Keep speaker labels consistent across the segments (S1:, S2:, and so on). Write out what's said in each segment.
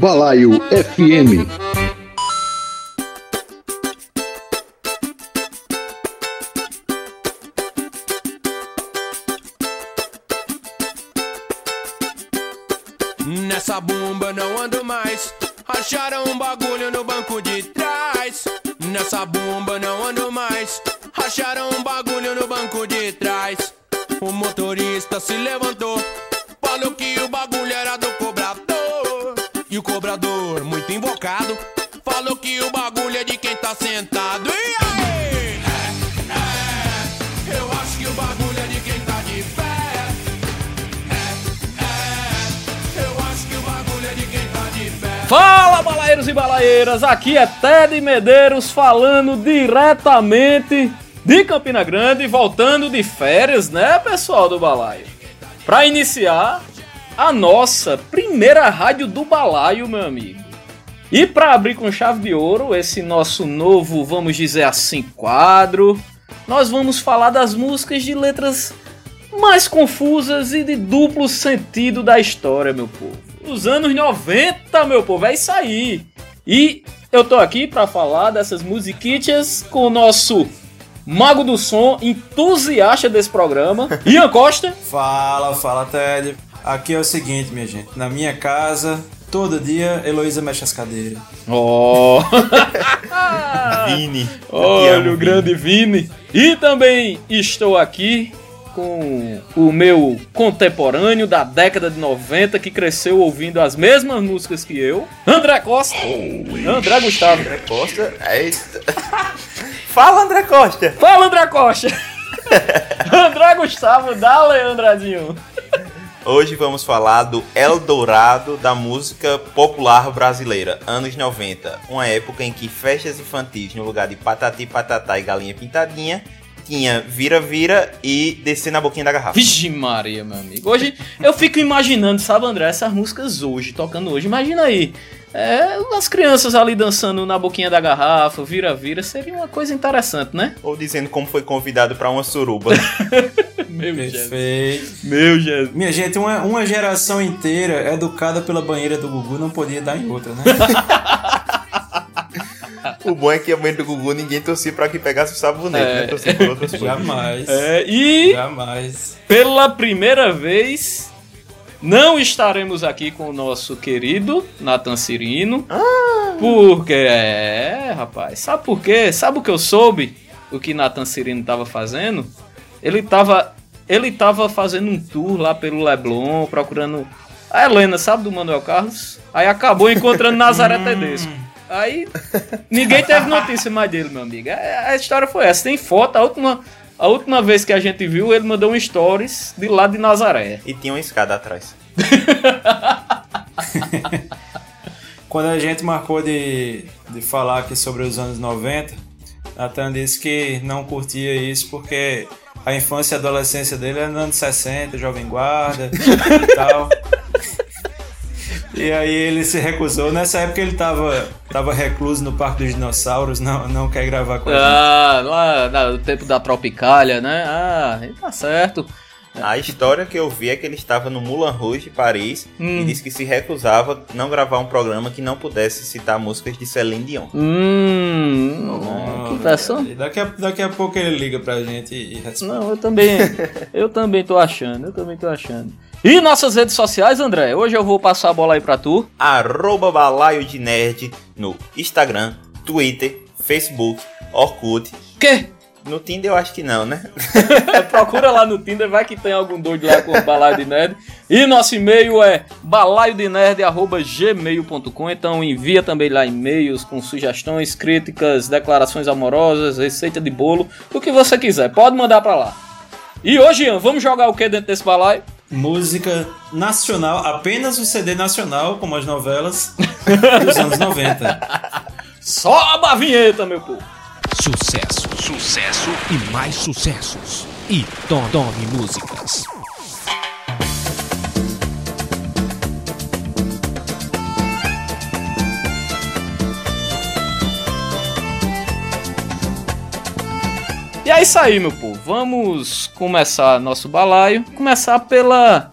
S1: Balaio FM.
S2: Aqui é Ted Medeiros falando diretamente de Campina Grande, voltando de férias, né, pessoal do balaio? Para iniciar a nossa primeira rádio do balaio, meu amigo. E para abrir com chave de ouro esse nosso novo, vamos dizer assim, quadro, nós vamos falar das músicas de letras mais confusas e de duplo sentido da história, meu povo. Os anos 90, meu povo, é isso aí. E eu tô aqui para falar dessas musiquitas com o nosso mago do som, entusiasta desse programa, Ian Costa.
S3: Fala, fala Ted. Aqui é o seguinte, minha gente. Na minha casa, todo dia, Heloísa mexe as cadeiras.
S2: Oh,
S4: Vini.
S2: olha
S4: amo,
S2: o grande Vini. E também estou aqui com o meu contemporâneo da década de 90 que cresceu ouvindo as mesmas músicas que eu, André Costa. André Gustavo.
S4: André Costa. Fala, André Costa.
S2: Fala, André Costa. André Gustavo, dá Andradinho.
S4: Hoje vamos falar do Eldorado da música popular brasileira, anos 90. Uma época em que festas infantis, no lugar de patati patatá e galinha pintadinha, tinha vira-vira e descer na boquinha da garrafa.
S2: Vixe Maria, meu amigo. Hoje eu fico imaginando, sabe, André, essas músicas hoje, tocando hoje. Imagina aí. É, as crianças ali dançando na boquinha da garrafa, vira-vira, seria uma coisa interessante, né?
S4: Ou dizendo como foi convidado pra uma suruba.
S2: Meu Jesus.
S3: Perfeito.
S2: Meu Jesus.
S3: Minha gente, uma, uma geração inteira educada pela banheira do Gugu não podia dar em outra, né?
S4: o bom é que a mãe do Gugu ninguém torcia pra que pegasse o sabonete,
S2: É.
S4: né? Torcia por outras coisas.
S3: Jamais.
S2: É, e
S3: Jamais.
S2: pela primeira vez, não estaremos aqui com o nosso querido Nathan Cirino. Porque, é, rapaz, sabe por quê? Sabe o que eu soube? O que Nathan Cirino tava fazendo? Ele tava, ele tava fazendo um tour lá pelo Leblon, procurando a Helena, sabe, do Manuel Carlos? Aí acabou encontrando Nazaré Tedesco. Aí ninguém teve notícia mais dele, meu amigo. A, a história foi essa. Tem foto, a última, a última vez que a gente viu, ele mandou um stories de lá de Nazaré.
S4: E tinha uma escada atrás.
S3: Quando a gente marcou de, de falar aqui sobre os anos 90, Nathan disse que não curtia isso porque a infância e a adolescência dele era nos anos 60, Jovem Guarda e tal. E aí ele se recusou. Nessa época ele tava, tava recluso no Parque dos Dinossauros, não, não quer gravar com gente.
S2: Ah, lá no tempo da Tropicália, né? Ah, tá certo.
S4: A história que eu vi é que ele estava no Moulin Rouge, Paris,
S2: Hum.
S4: e disse que se recusava não gravar um programa que não pudesse citar músicas de Celine Dion.
S2: Hum, que versão?
S3: E Daqui a, daqui a pouco ele liga pra gente e, e responde.
S2: Não, eu também, eu também tô achando, eu também tô achando. E nossas redes sociais, André? Hoje eu vou passar a bola aí pra tu.
S4: Arroba Balaio de Nerd no Instagram, Twitter, Facebook, Orkut.
S2: Que?
S4: No Tinder eu acho que não, né?
S2: Procura lá no Tinder, vai que tem algum doido lá com balaio de nerd. E nosso e-mail é balaiodinerd.gmail.com Então envia também lá e-mails com sugestões, críticas, declarações amorosas, receita de bolo, o que você quiser. Pode mandar pra lá. E hoje, Ian, vamos jogar o que dentro desse balaio?
S3: Música nacional, apenas o CD nacional, como as novelas dos anos 90.
S2: Sobe a vinheta, meu povo.
S5: Sucesso, sucesso e mais sucessos. E Tom Tome Músicas.
S2: E é isso aí, meu povo. Vamos começar nosso balaio. Começar pela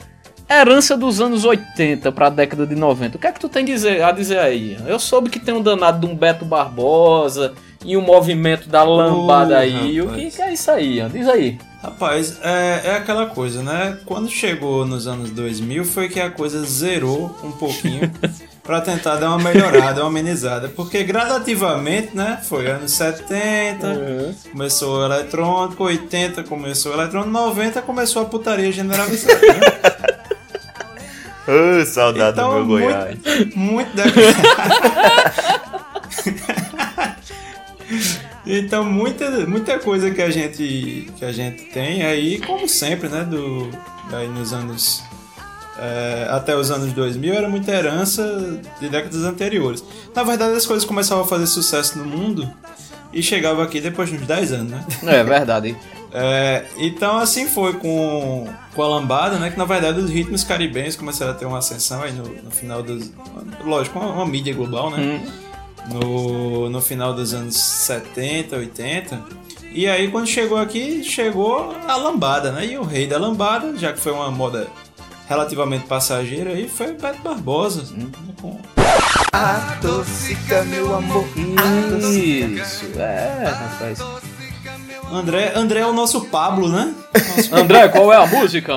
S2: herança dos anos 80 pra década de 90. O que é que tu tem dizer, a dizer aí? Eu soube que tem um danado de um Beto Barbosa e um movimento da lambada
S3: Ui,
S2: aí. O que,
S3: rapaz.
S2: é isso aí? Ian? Diz aí.
S3: Rapaz, é, é aquela coisa, né? Quando chegou nos anos 2000 foi que a coisa zerou um pouquinho pra tentar dar uma melhorada, uma amenizada. Porque gradativamente, né? Foi anos 70, começou o eletrônico, 80 começou o eletrônico, 90 começou a putaria generalizada, né?
S4: Ô, saudade do meu
S3: Então, muito-
S4: Goiás.
S3: Muito da... Então muita, muita coisa que a gente que a gente tem aí, como sempre, né, do aí nos anos é, até os anos 2000 era muita herança de décadas anteriores. Na verdade, as coisas começavam a fazer sucesso no mundo e chegava aqui depois de uns 10 anos, né?
S2: É verdade.
S3: É, então assim foi com, com a lambada, né? Que na verdade os ritmos caribenhos começaram a ter uma ascensão aí no, no final dos. Lógico, uma, uma mídia global, né? No, no final dos anos 70, 80. E aí quando chegou aqui, chegou a lambada, né? E o rei da lambada, já que foi uma moda relativamente passageira aí, foi o Beto Barbosa. né? Com-
S4: Adocica, meu amor.
S2: Isso, é, rapaz.
S3: André, André é o nosso Pablo, né? Nosso
S2: André, qual é a música?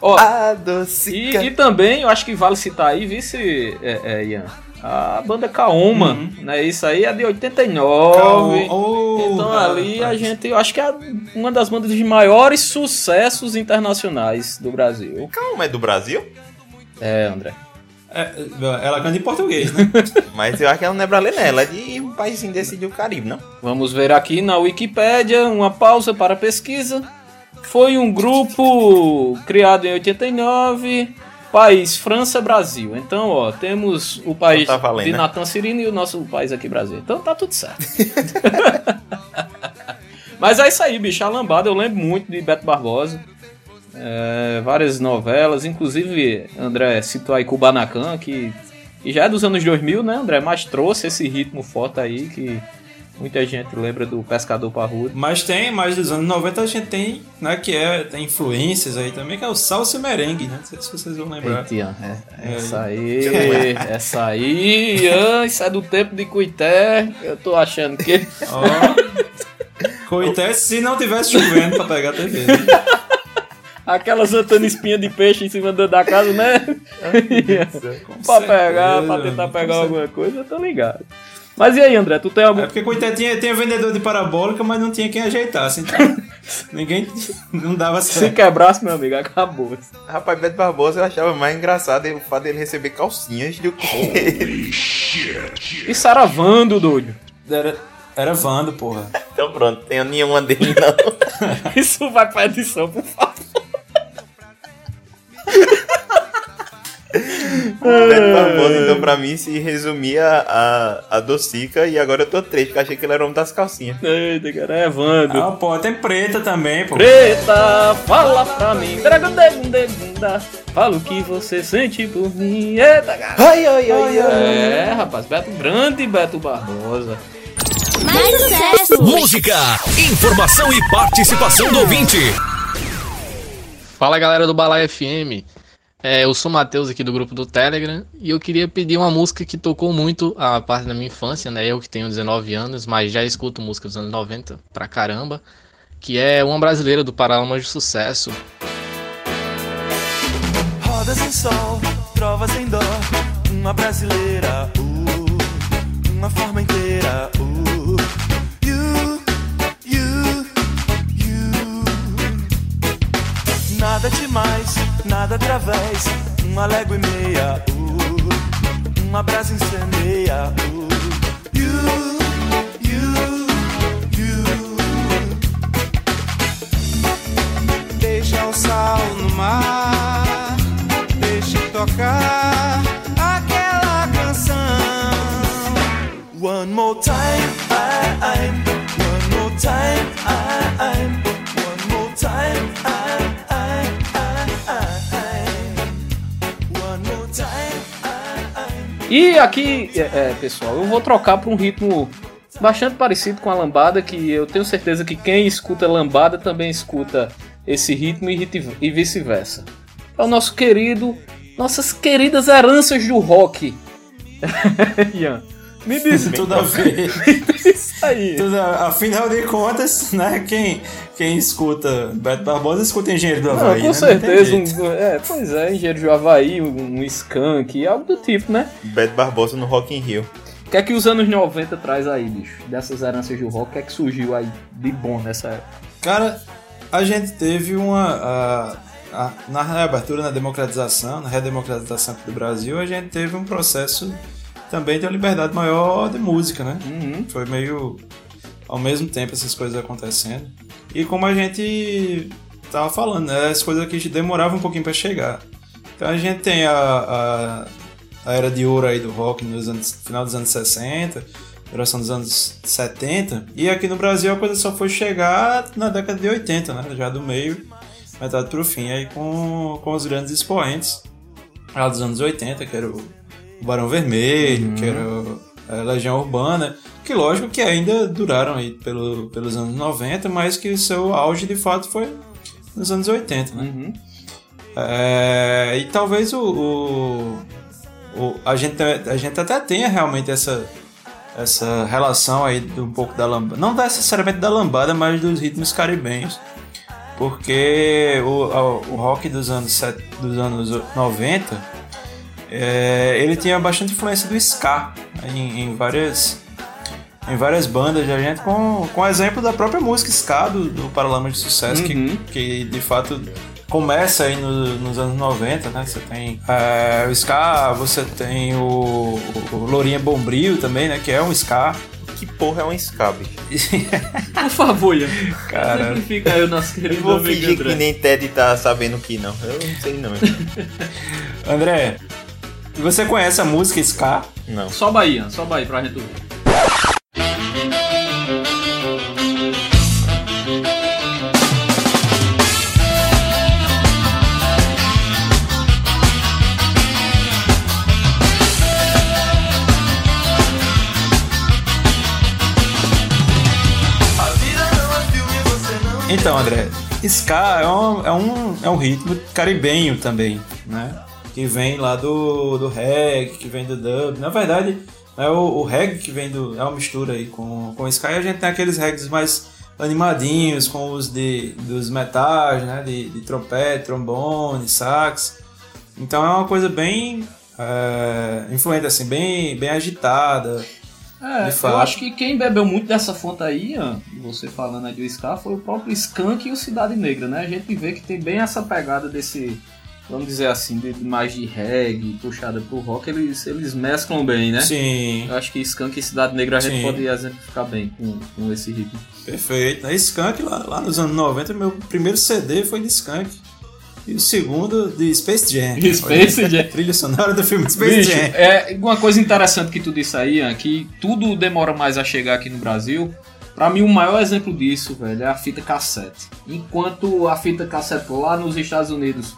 S2: Ó,
S4: Adocica.
S2: e, e também, eu acho que vale citar aí, vice, é, é, Ian, a banda Kaoma, né? Isso aí é de 89.
S3: Oh,
S2: Então ali a gente, eu acho que é uma das bandas de maiores sucessos internacionais do Brasil.
S4: Calma, é do Brasil?
S2: É, André.
S3: É, ela canta em português, né?
S4: Mas eu acho que ela não é brasileira, ela é de um país desse do Caribe, não?
S2: Vamos ver aqui na Wikipédia, uma pausa para a pesquisa. Foi um grupo criado em 89, país França, Brasil. Então, ó, temos o país
S4: Então tá valendo,
S2: de
S4: né?
S2: Natan Cirino e o nosso país aqui, Brasil. Então tá tudo certo. Mas é isso aí, bicho. A lambada eu lembro muito de Beto Barbosa. É, várias novelas, inclusive André citou aí Kubanacan, que, que já é dos anos 2000, né, André? Mas trouxe esse ritmo forte aí que muita gente lembra do Pescador Parrudo.
S3: Mas tem, mais dos anos 90 a gente tem, né, que é, tem influências aí também, que é o salsa merengue, né? Não sei se vocês vão lembrar.
S2: Eita, é-
S3: É.
S2: essa aí, essa aí, Ian, isso é do tempo de Cuité. Eu tô achando que.
S3: Ó. Coité, se não tivesse chovendo pra pegar a TV. né?
S2: Aquelas antena espinha de peixe em cima da da casa, né? pra pegar, pra tentar pegar alguma coisa, eu tô ligado. Mas e aí, André, tu tem algum.
S3: É porque Coité tinha, tinha vendedor de parabólica, mas não tinha quem ajeitasse. Então, ninguém. Não dava
S2: Se
S3: certo.
S2: quebrasse, meu amigo, acabou.
S4: Rapaz, Beto Barbosa eu achava mais engraçado o fato dele receber calcinhas do que.
S2: E Saravando, doido.
S3: Era, era Vando, porra.
S4: então pronto, tenho nenhuma dele não.
S2: Isso vai pra edição, por favor.
S4: Beto Barbosa, então pra mim se resumia a, a docica e agora eu tô triste, porque eu achei que ele era o homem das calcinhas.
S2: Eita, cara, é Vando.
S3: Ah, pô, tem preta também, pô.
S2: Preta, fala pra mim. Dragundegundegunda, Fala o que você sente por mim. Eita, cara.
S4: Ai, ai, ai, ai.
S2: É, rapaz, Beto Grande e Beto Barbosa.
S6: Mais sucesso!
S5: Música, informação e participação do ouvinte.
S7: Fala galera do Balai FM, é, eu sou o Matheus aqui do grupo do Telegram e eu queria pedir uma música que tocou muito a parte da minha infância, né? Eu que tenho 19 anos, mas já escuto música dos anos 90 pra caramba, que é uma brasileira do Paralamas de Sucesso.
S8: Rodas em sol, trovas em dó, uma brasileira, uh, uma forma inteira, uh, you, you, you. Nada demais, nada através, uma légua e meia, uh, uma brasa incendeia, uh, you, you, you. Deixa o sal no mar, deixa tocar aquela canção. One more time, I, I'm. One more time, I, I'm. One more time, I,
S2: E aqui, é, é, pessoal, eu vou trocar para um ritmo bastante parecido com a lambada, que eu tenho certeza que quem escuta lambada também escuta esse ritmo e, e vice-versa. é o nosso querido, nossas queridas heranças do rock. Ian, me diz
S3: Tudo a ver.
S2: isso aí.
S3: Tudo afinal de contas, né? Quem, quem escuta Beto Barbosa escuta Engenheiro do
S2: Não,
S3: Havaí.
S2: com
S3: né?
S2: certeza,
S3: Não
S2: um, é, pois é, engenheiro de Havaí, um, um skunk, algo do tipo, né?
S4: Beto Barbosa no Rock in Rio.
S2: O que é que os anos 90 traz aí, bicho? Dessas heranças do rock, o que é que surgiu aí de bom nessa época?
S3: Cara, a gente teve uma. a- a- na reabertura, na democratização, na redemocratização aqui do Brasil, a gente teve um processo também de uma liberdade maior de música, né?
S2: Uhum.
S3: Foi meio ao mesmo tempo essas coisas acontecendo. E como a gente tava falando, né? As coisas que demoravam um pouquinho para chegar. Então a gente tem a, a, a era de ouro aí do rock nos anos, final dos anos 60, duração dos anos 70. E aqui no Brasil a coisa só foi chegar na década de 80, né? Já do meio, metade pro fim, aí com, com os grandes expoentes lá dos anos 80, que era o Barão Vermelho, que era a Legião Urbana, que lógico que ainda duraram aí pelo, pelos anos 90, mas que o seu auge de fato foi nos anos 80, né?
S2: Uhum.
S3: É, e talvez o, o- o- a, gente, a gente até tenha realmente essa, essa relação aí de um pouco da lambada, não necessariamente da lambada, mas dos ritmos caribenhos, porque o, o rock dos anos, set- dos anos 90 é, ele tinha bastante influência do ska em, em várias em várias bandas da gente com, com exemplo da própria música ska do, do Paralama de Sucesso
S2: Uhum.
S3: que, que de fato começa aí no- nos anos 90 né você tem é, o ska você tem o, o, Lourinha Bombril também né que é um ska
S4: Que porra é um ska, bicho?
S2: Por favor, Ian.
S3: Cara.
S2: Simplifica aí o nosso
S4: Eu
S2: querido
S4: vou
S2: amigo
S4: fingir que
S2: André.
S4: nem Ted tá sabendo que não. Eu não sei não.
S3: André você conhece a música ska
S4: Não.
S2: Só Bahia, só Bahia pra gente ouvir.
S3: Então, André, ska é um, é um, é um ritmo caribenho também, né? Que vem lá do, do reggae, que vem do dub. Na verdade, é o, o reggae que vem do. É uma mistura aí com, com o ska e a gente tem aqueles reggaes mais animadinhos, com os de, dos metais, né? De, de trompete, trombone, sax. Então é uma coisa bem. É, influente, assim, bem, bem agitada.
S2: É, eu acho que quem bebeu muito dessa fonte aí, você falando aí do Ska, foi o próprio Skank e o Cidade Negra, né? A gente vê que tem bem essa pegada desse, vamos dizer assim, de, mais de reggae, puxada pro rock, eles, eles mesclam bem, né?
S3: Sim.
S2: Eu acho que Skank e Cidade Negra a gente
S3: Sim.
S2: pode exemplificar bem com, com esse ritmo.
S3: Perfeito. A Skunk, lá, lá nos anos 90, meu primeiro CD foi de Skunk. E o segundo de Space Jam.
S2: Space
S3: Olha,
S2: Jam.
S3: Trilha sonora do filme Space
S2: Bicho,
S3: Jam.
S2: é uma coisa interessante que tu disse aí, Ian, que tudo demora mais a chegar aqui no Brasil. Pra mim, o maior exemplo disso, velho, é a fita cassete. Enquanto a fita cassete lá nos Estados Unidos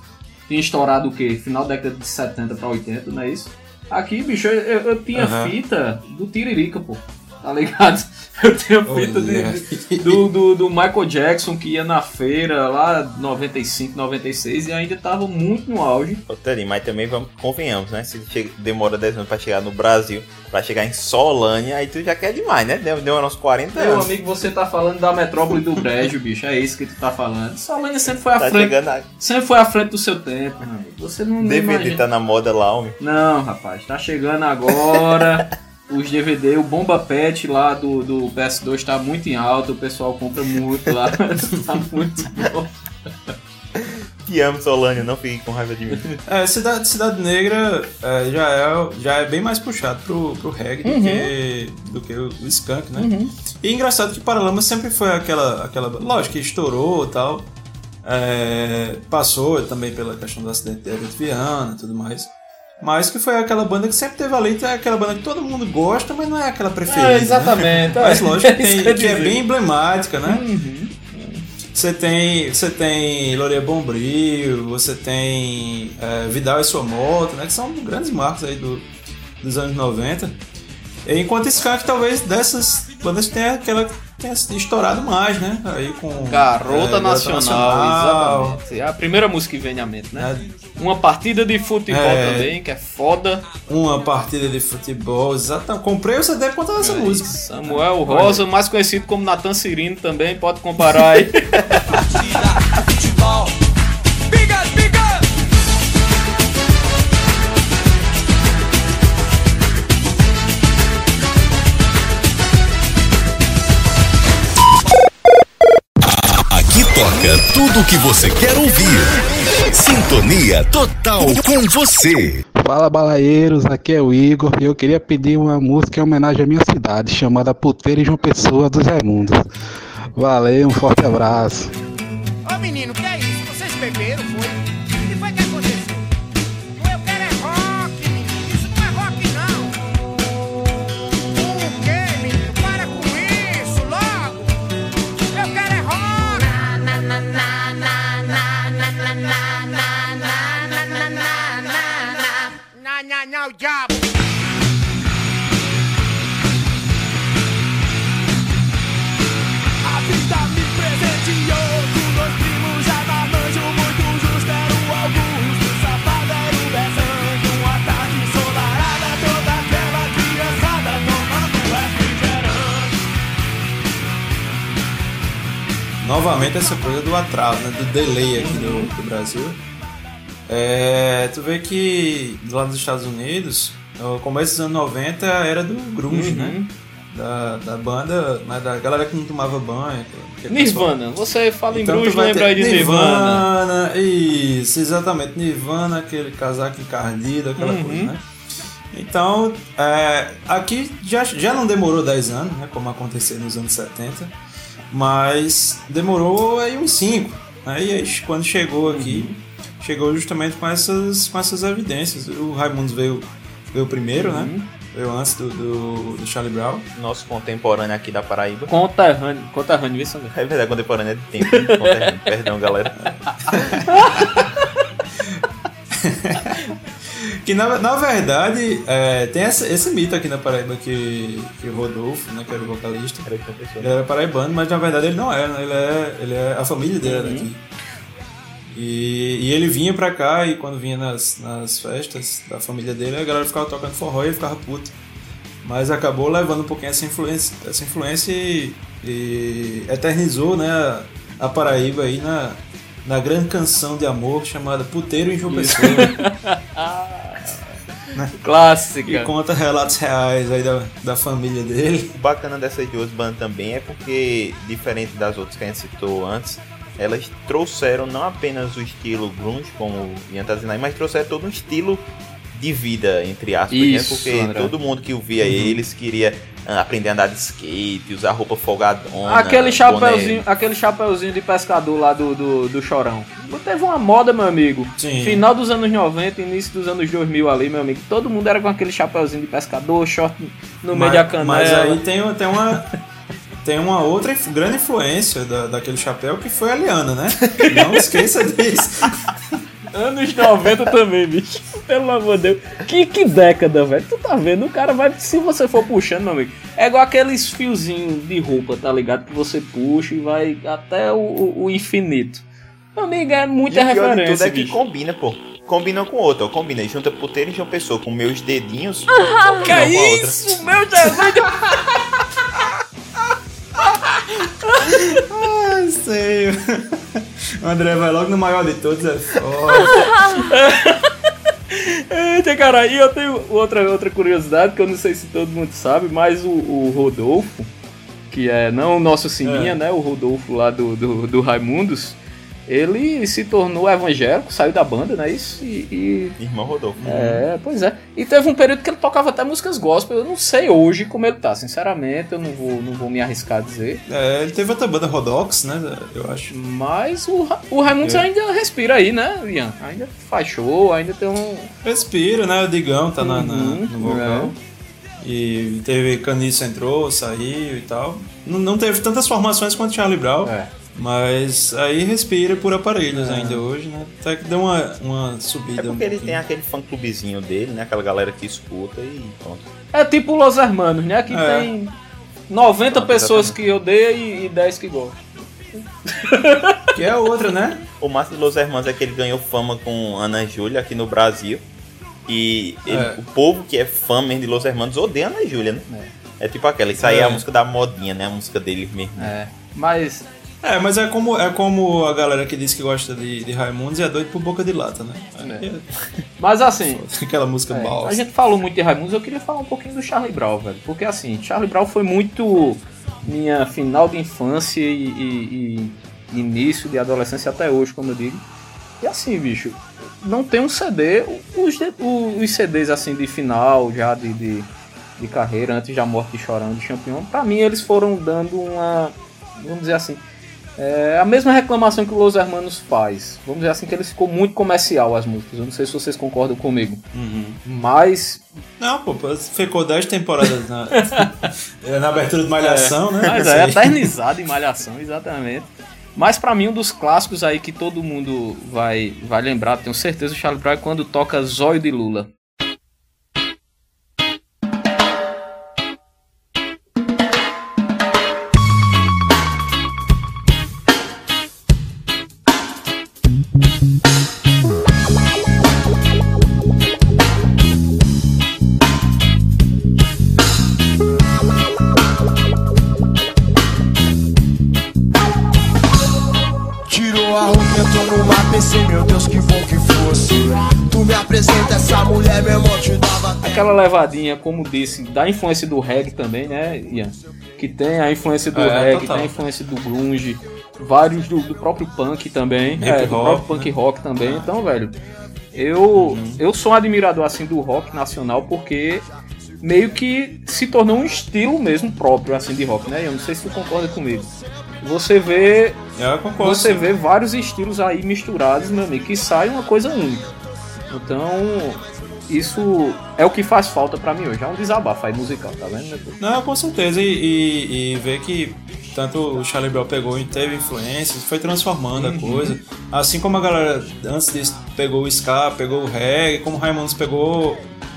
S2: tinha estourado o quê? Final da década de 70 pra 80, não é isso? Aqui, bicho, eu, eu- tinha
S3: Aham.
S2: fita do Tiririca, pô. Tá ligado? Eu tinha fita de- do, do, do Michael Jackson que ia na feira lá 95, 96 e ainda tava muito no auge.
S4: Ô, Teddy, mas também vamos, convenhamos, né? Se chega- demora 10 anos pra chegar no Brasil, pra chegar em Solânia, aí tu já quer demais, né? Deu, deu uns 40
S2: Meu
S4: anos.
S2: amigo, você tá falando da metrópole do Brejo, bicho. É isso que tu tá falando. Solânia sempre foi à
S4: Tá
S2: frente.
S4: a
S2: Sempre foi à frente do seu tempo, meu amigo. Você não,
S4: DVD
S2: imagina.
S4: tá na moda lá, homem.
S2: Não, rapaz, tá chegando agora. Os DVD, o Bomba Pet lá do, do PS2 tá muito em alta, o pessoal compra muito lá. tá muito bom.
S4: Te amo, Solânia, não fique com raiva de mim.
S3: É, Cidade, Cidade Negra é, já, é, já é bem mais puxado pro, pro reggae do que, do que o, o Skunk, né? E é engraçado que Paralamas sempre foi aquela, aquela. Lógico que estourou e tal. é, passou também pela questão do acidente de Viana e tudo mais. Mas que foi aquela banda que sempre teve ali, é aquela banda que todo mundo gosta, mas não é aquela preferida.
S2: É,
S3: né?
S2: exatamente.
S3: Mas lógico que,
S2: É isso
S3: tem-
S2: que
S3: que é bem emblemática, né? Você tem, você tem Loria Bombril, você tem é, Vidal e sua moto, né? Que são grandes marcos aí do, dos anos 90. Enquanto Skank talvez dessas bandas tenha aquela tenha estourado mais, né? Aí com
S2: Garota
S3: é,
S2: Nacional, exatamente. É a primeira música que vem à mente, né? Uma partida de futebol
S3: É.
S2: também, que é foda.
S3: Uma partida de futebol, exatamente. Comprei o CD por conta dessa música.
S2: Samuel Rosa, mais conhecido como Natan Cirino também, pode comparar aí.
S9: Tudo o que você quer ouvir. Sintonia total com você.
S10: Fala balaeiros, aqui é o Igor e eu queria pedir uma música em homenagem à minha cidade, chamada Puteira e João Pessoa dos Raimundos. Valeu, um forte abraço.
S11: Ô menino, que é isso? Vocês beberam, foi? O diabo.
S8: A vida me presenteou com dois primos já marmanjo muito justo era o Augusto, o safado era o Bezanho, uma tarde ensolarada, toda aquela criançada tomando refrigerante.
S3: Novamente essa coisa do atraso, né? Do delay aqui do, do Brasil. É, tu vê que lá nos Estados Unidos, no começo dos anos 90 era do grunge,
S2: Uhum.
S3: né? Da, da banda, né? da galera que não tomava banho. que- que pessoal-
S2: Nirvana, você fala em
S3: Então
S2: Bruges,
S3: vai
S2: lembra aí de Nirvana.
S3: Nirvana. Isso, exatamente. Nirvana, aquele casaco encardido, aquela
S2: Uhum.
S3: coisa, né? Então, é, aqui já, já não demorou 10 anos, né, como aconteceu nos anos 70, mas demorou aí uns 5. Né, aí, quando chegou aqui, chegou justamente com essas, com essas evidências. O Raimundos veio, veio primeiro, né? Veio antes do, do, do Charlie Brown.
S4: Nosso contemporâneo aqui da Paraíba.
S2: Conterrâneo, conterrâneo, viu, Sandro?
S4: É verdade, contemporâneo é de tempo. né? Conterrâneo. Perdão, galera.
S3: Que na, na verdade é, tem essa- esse mito aqui na Paraíba que, que o Rodolfo, né, que era o vocalista, ele era paraibano, mas na verdade ele não era, né, ele é, ele é a família dele era daqui. E, e ele vinha pra cá e quando vinha nas, nas festas da família dele, a galera ficava tocando forró e ele ficava puto. Mas acabou levando um pouquinho essa influência, essa influência e, e eternizou né, a, Paraíba aí na, na grande canção de amor chamada Puteiro em João Pessoa. né?
S2: Clássica.
S3: E conta relatos reais aí da, da família dele.
S4: O bacana dessas duas bandas também é porque, diferente das outras que a gente citou antes, elas trouxeram não apenas o estilo grunge, como Ian tá dizendo aí, mas trouxeram todo um estilo de vida, entre aspas,
S2: Isso,
S4: né? Porque
S2: André.
S4: todo mundo que ouvia
S2: Uhum.
S4: eles queria ah, aprender a andar de skate, usar roupa folgadona.
S2: Aquele chapeuzinho, aquele chapeuzinho de pescador lá do, do, do Chorão. Teve uma moda, meu amigo.
S3: Sim.
S2: Final dos anos 90, início dos anos 2000 ali, meu amigo. Todo mundo era com aquele chapeuzinho de pescador, short no meio
S3: mas,
S2: da canela.
S3: Mas aí tem, tem uma. Tem uma outra grande influência da, daquele chapéu que foi a Liana, né? Não esqueça disso.
S2: Anos 90 também, bicho. Pelo amor de Deus. Que, que década, velho. Tu tá vendo? O cara vai. Se você for puxando, meu amigo. É igual aqueles fiozinhos de roupa, tá ligado? Que você puxa e vai até o, o- o infinito. Meu amigo, é muita
S4: E de tudo
S2: referência.
S4: é que
S2: bicho.
S4: combina, pô. Combina com outra, ó. Combina. Junta puteiro e João Pessoa com meus dedinhos.
S2: Ah, que
S4: outra.
S2: isso, meu Jesus!
S3: Ai, sei. O André vai logo no maior de todos, é foda.
S2: Eita, cara, e eu tenho outra, outra curiosidade que eu não sei se todo mundo sabe, mas o, o Rodolfo, que é não o nosso Sininha,
S3: É.
S2: né? O Rodolfo lá do, do, do Raimundos, ele se tornou evangélico, saiu da banda, né? Isso e. e-
S4: Irmão Rodolfo.
S2: é, pois é. E teve um período que ele tocava até músicas gospel. Eu não sei hoje como ele tá, sinceramente, eu não vou, não vou me arriscar a dizer.
S3: É, ele teve outra banda Rodox, né? Eu acho.
S2: Mas o, o Raimundos
S3: É.
S2: ainda respira aí, né, Ian? Ainda faz show, ainda tem um.
S3: Respira, né? O Digão tá na, na-
S2: Uhum,
S3: no vocal. E teve Caniço entrou, saiu e tal. Não, não teve tantas formações quanto Charlie Brown.
S2: É.
S3: Mas aí respira por aparelhos ainda hoje, né? Até que deu uma, uma subida.
S4: É
S3: um
S4: porque ele
S3: pouquinho.
S4: tem aquele fã clubezinho dele, né? Aquela galera que escuta e pronto.
S2: É tipo Los Hermanos, né? Que
S4: É.
S2: tem 90
S4: Pronto,
S2: pessoas
S4: exatamente.
S2: que odeiam e, e 10 que gostam.
S3: Que é outra, né?
S4: O massa de Los Hermanos é que ele ganhou fama com Ana Júlia aqui no Brasil. E ele-
S3: É.
S4: o povo que é fã mesmo de Los Hermanos odeia Ana Júlia, né? É. tipo aquela, isso aí é.
S3: É.
S4: a música da modinha, né? A música dele mesmo.
S2: É. Mas.
S3: É, mas é como, é como a galera que diz que gosta de, de Raimundos e é doido por boca de lata, né?
S2: Mas assim.
S3: Aquela música
S2: É,
S3: balsa.
S2: a gente falou muito de Raimundos, eu queria falar um pouquinho do Charlie Brown, velho. Porque assim, Charlie Brown foi muito minha final de infância e, e- e início de adolescência até hoje, como eu digo. E assim, bicho, não tem um CD, os, os CDs assim de final já de, de, de carreira, antes da morte de Chorão de Champion, pra mim eles foram dando uma. Vamos dizer assim. É a mesma reclamação que o Los Hermanos faz. Vamos dizer assim que ele ficou muito comercial as músicas. Eu não sei se vocês concordam comigo. Mas.
S3: Não, pô, ficou 10 temporadas na, na abertura de Malhação, né?
S2: Mas é eternizado em Malhação, exatamente. Mas pra mim, um dos clássicos aí que todo mundo vai, vai lembrar, tenho certeza, o Charlie Brown é quando toca Zóio de Lula. Levadinha, como disse, da influência do reggae também, né, Ian? Que tem a influência do
S3: É,
S2: reggae,
S3: total.
S2: tem a influência do grunge, vários do, do próprio punk também, é, do próprio punk rock também. Então, velho, eu, eu sou um admirador assim do rock nacional porque meio que se tornou um estilo mesmo próprio assim de rock, né? Eu não sei se tu concorda comigo. Você vê,
S3: Eu concordo.
S2: você
S3: sim.
S2: vê vários estilos aí misturados, meu amigo, que sai uma coisa única. Então, isso é o que faz falta pra mim hoje. É um desabafo aí musical, tá vendo?
S3: Não, com certeza. E, e, e ver que tanto o Charlie Brown pegou e teve influências, foi transformando
S2: Uhum.
S3: a coisa. Assim como a galera antes disso pegou o ska, pegou o reggae, como o Raimundos pegou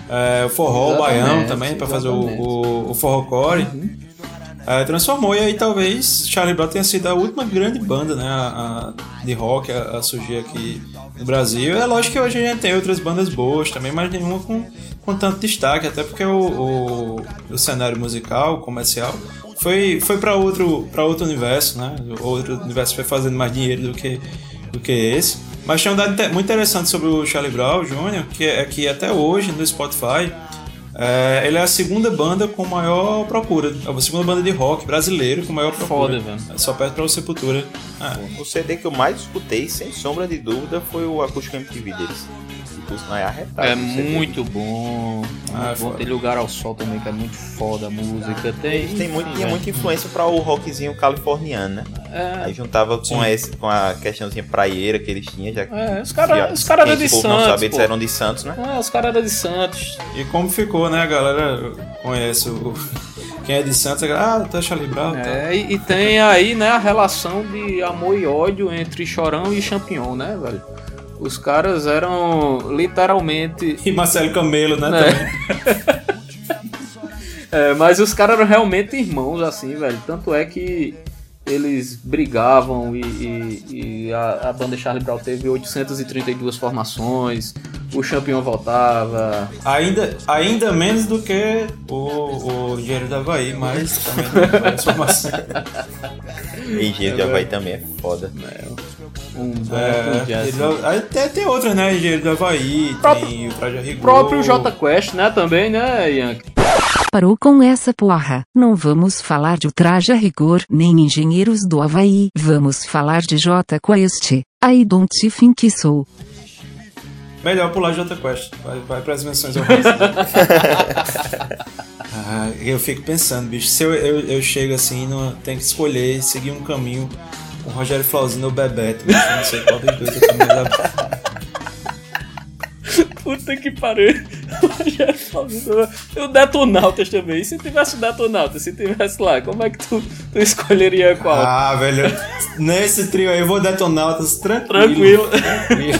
S3: é, o forró, o baiano também, pra fazer o, o, o forrocore. É, transformou e aí talvez Charlie Brown tenha sido a última grande banda né, a- a- de rock a, a surgir aqui no Brasil. É lógico que hoje a gente tem outras bandas boas também, mas nenhuma com, com tanto destaque, até porque o, o, o cenário musical, comercial, foi, foi para outro, outro universo, né? Outro universo foi fazendo mais dinheiro do que, do que esse. Mas tem um dado muito interessante sobre o Charlie Brown Jr., que é que até hoje no Spotify é, ele é a segunda banda com maior procura. É a segunda banda de rock brasileiro com maior procura.
S2: Foda, velho.
S3: É Só perto pra o Sepultura. Ah,
S4: O CD que eu mais escutei, sem sombra de dúvida, foi o Acústico MTV deles. É.
S2: É muito bom.
S3: Ah,
S2: muito bom. Tem lugar ao sol também, que é muito foda a música. Tem,
S4: Eles têm muito,
S2: enfim,
S4: tinha
S2: velho.
S4: muita influência para o rockzinho californiano, né?
S2: É.
S4: Aí juntava com,
S3: Sim.
S4: esse, com a questãozinha praieira que eles tinham. Já,
S2: É, os caras cara eram de
S4: não
S2: Santos.
S4: sabe, eles
S2: pô.
S4: eram de Santos, né?
S2: É, os caras eram de Santos.
S3: E como ficou, né? A galera conhece o. Quem é de Santos, a galera, ah, tá Brown. tá.
S2: É, e, e tem aí, né, a relação de amor e ódio entre Chorão e Champignon, né, velho? Os caras eram literalmente.
S3: E Marcelo Camelo, né?
S2: É.
S3: também.
S2: É, mas os caras eram realmente irmãos, assim, velho. Tanto é que eles brigavam e, e- e a, a banda Charlie Brown teve 832 formações, o Champignon voltava.
S3: Ainda, ainda menos do que o, o Engenheiro da Havaí, mas também não vai informação.
S4: Engenheiro de Havaí também é foda.
S2: Um bom
S3: É,
S2: jazz.
S3: ele- aí tem, tem outras, né? Engenheiro do Havaí,
S2: Próprio-
S3: tem o Traje Rigor.
S2: O próprio J Quest, né, também, né, Ian?
S12: Parou com essa porra. Não vamos falar de Traje a Rigor nem Engenheiros do Havaí. Vamos falar de J Quest. I don't think so.
S3: Melhor pular J Quest. Vai, vai pras menções honrosas. ah, eu fico pensando, bicho, se eu, eu, eu chego assim, não, tem que escolher, seguir um caminho com o Rogério Flauzino ou o Bebeto. Bicho, não sei qual dos dois eu tô
S2: Puta que pariu. o Detonautas também. E se tivesse o Detonautas, se tivesse lá, como é que tu, tu escolheria qual?
S3: Ah, velho, nesse trio aí eu vou Detonautas tranquilo.
S2: Tranquilo.
S3: tranquilo.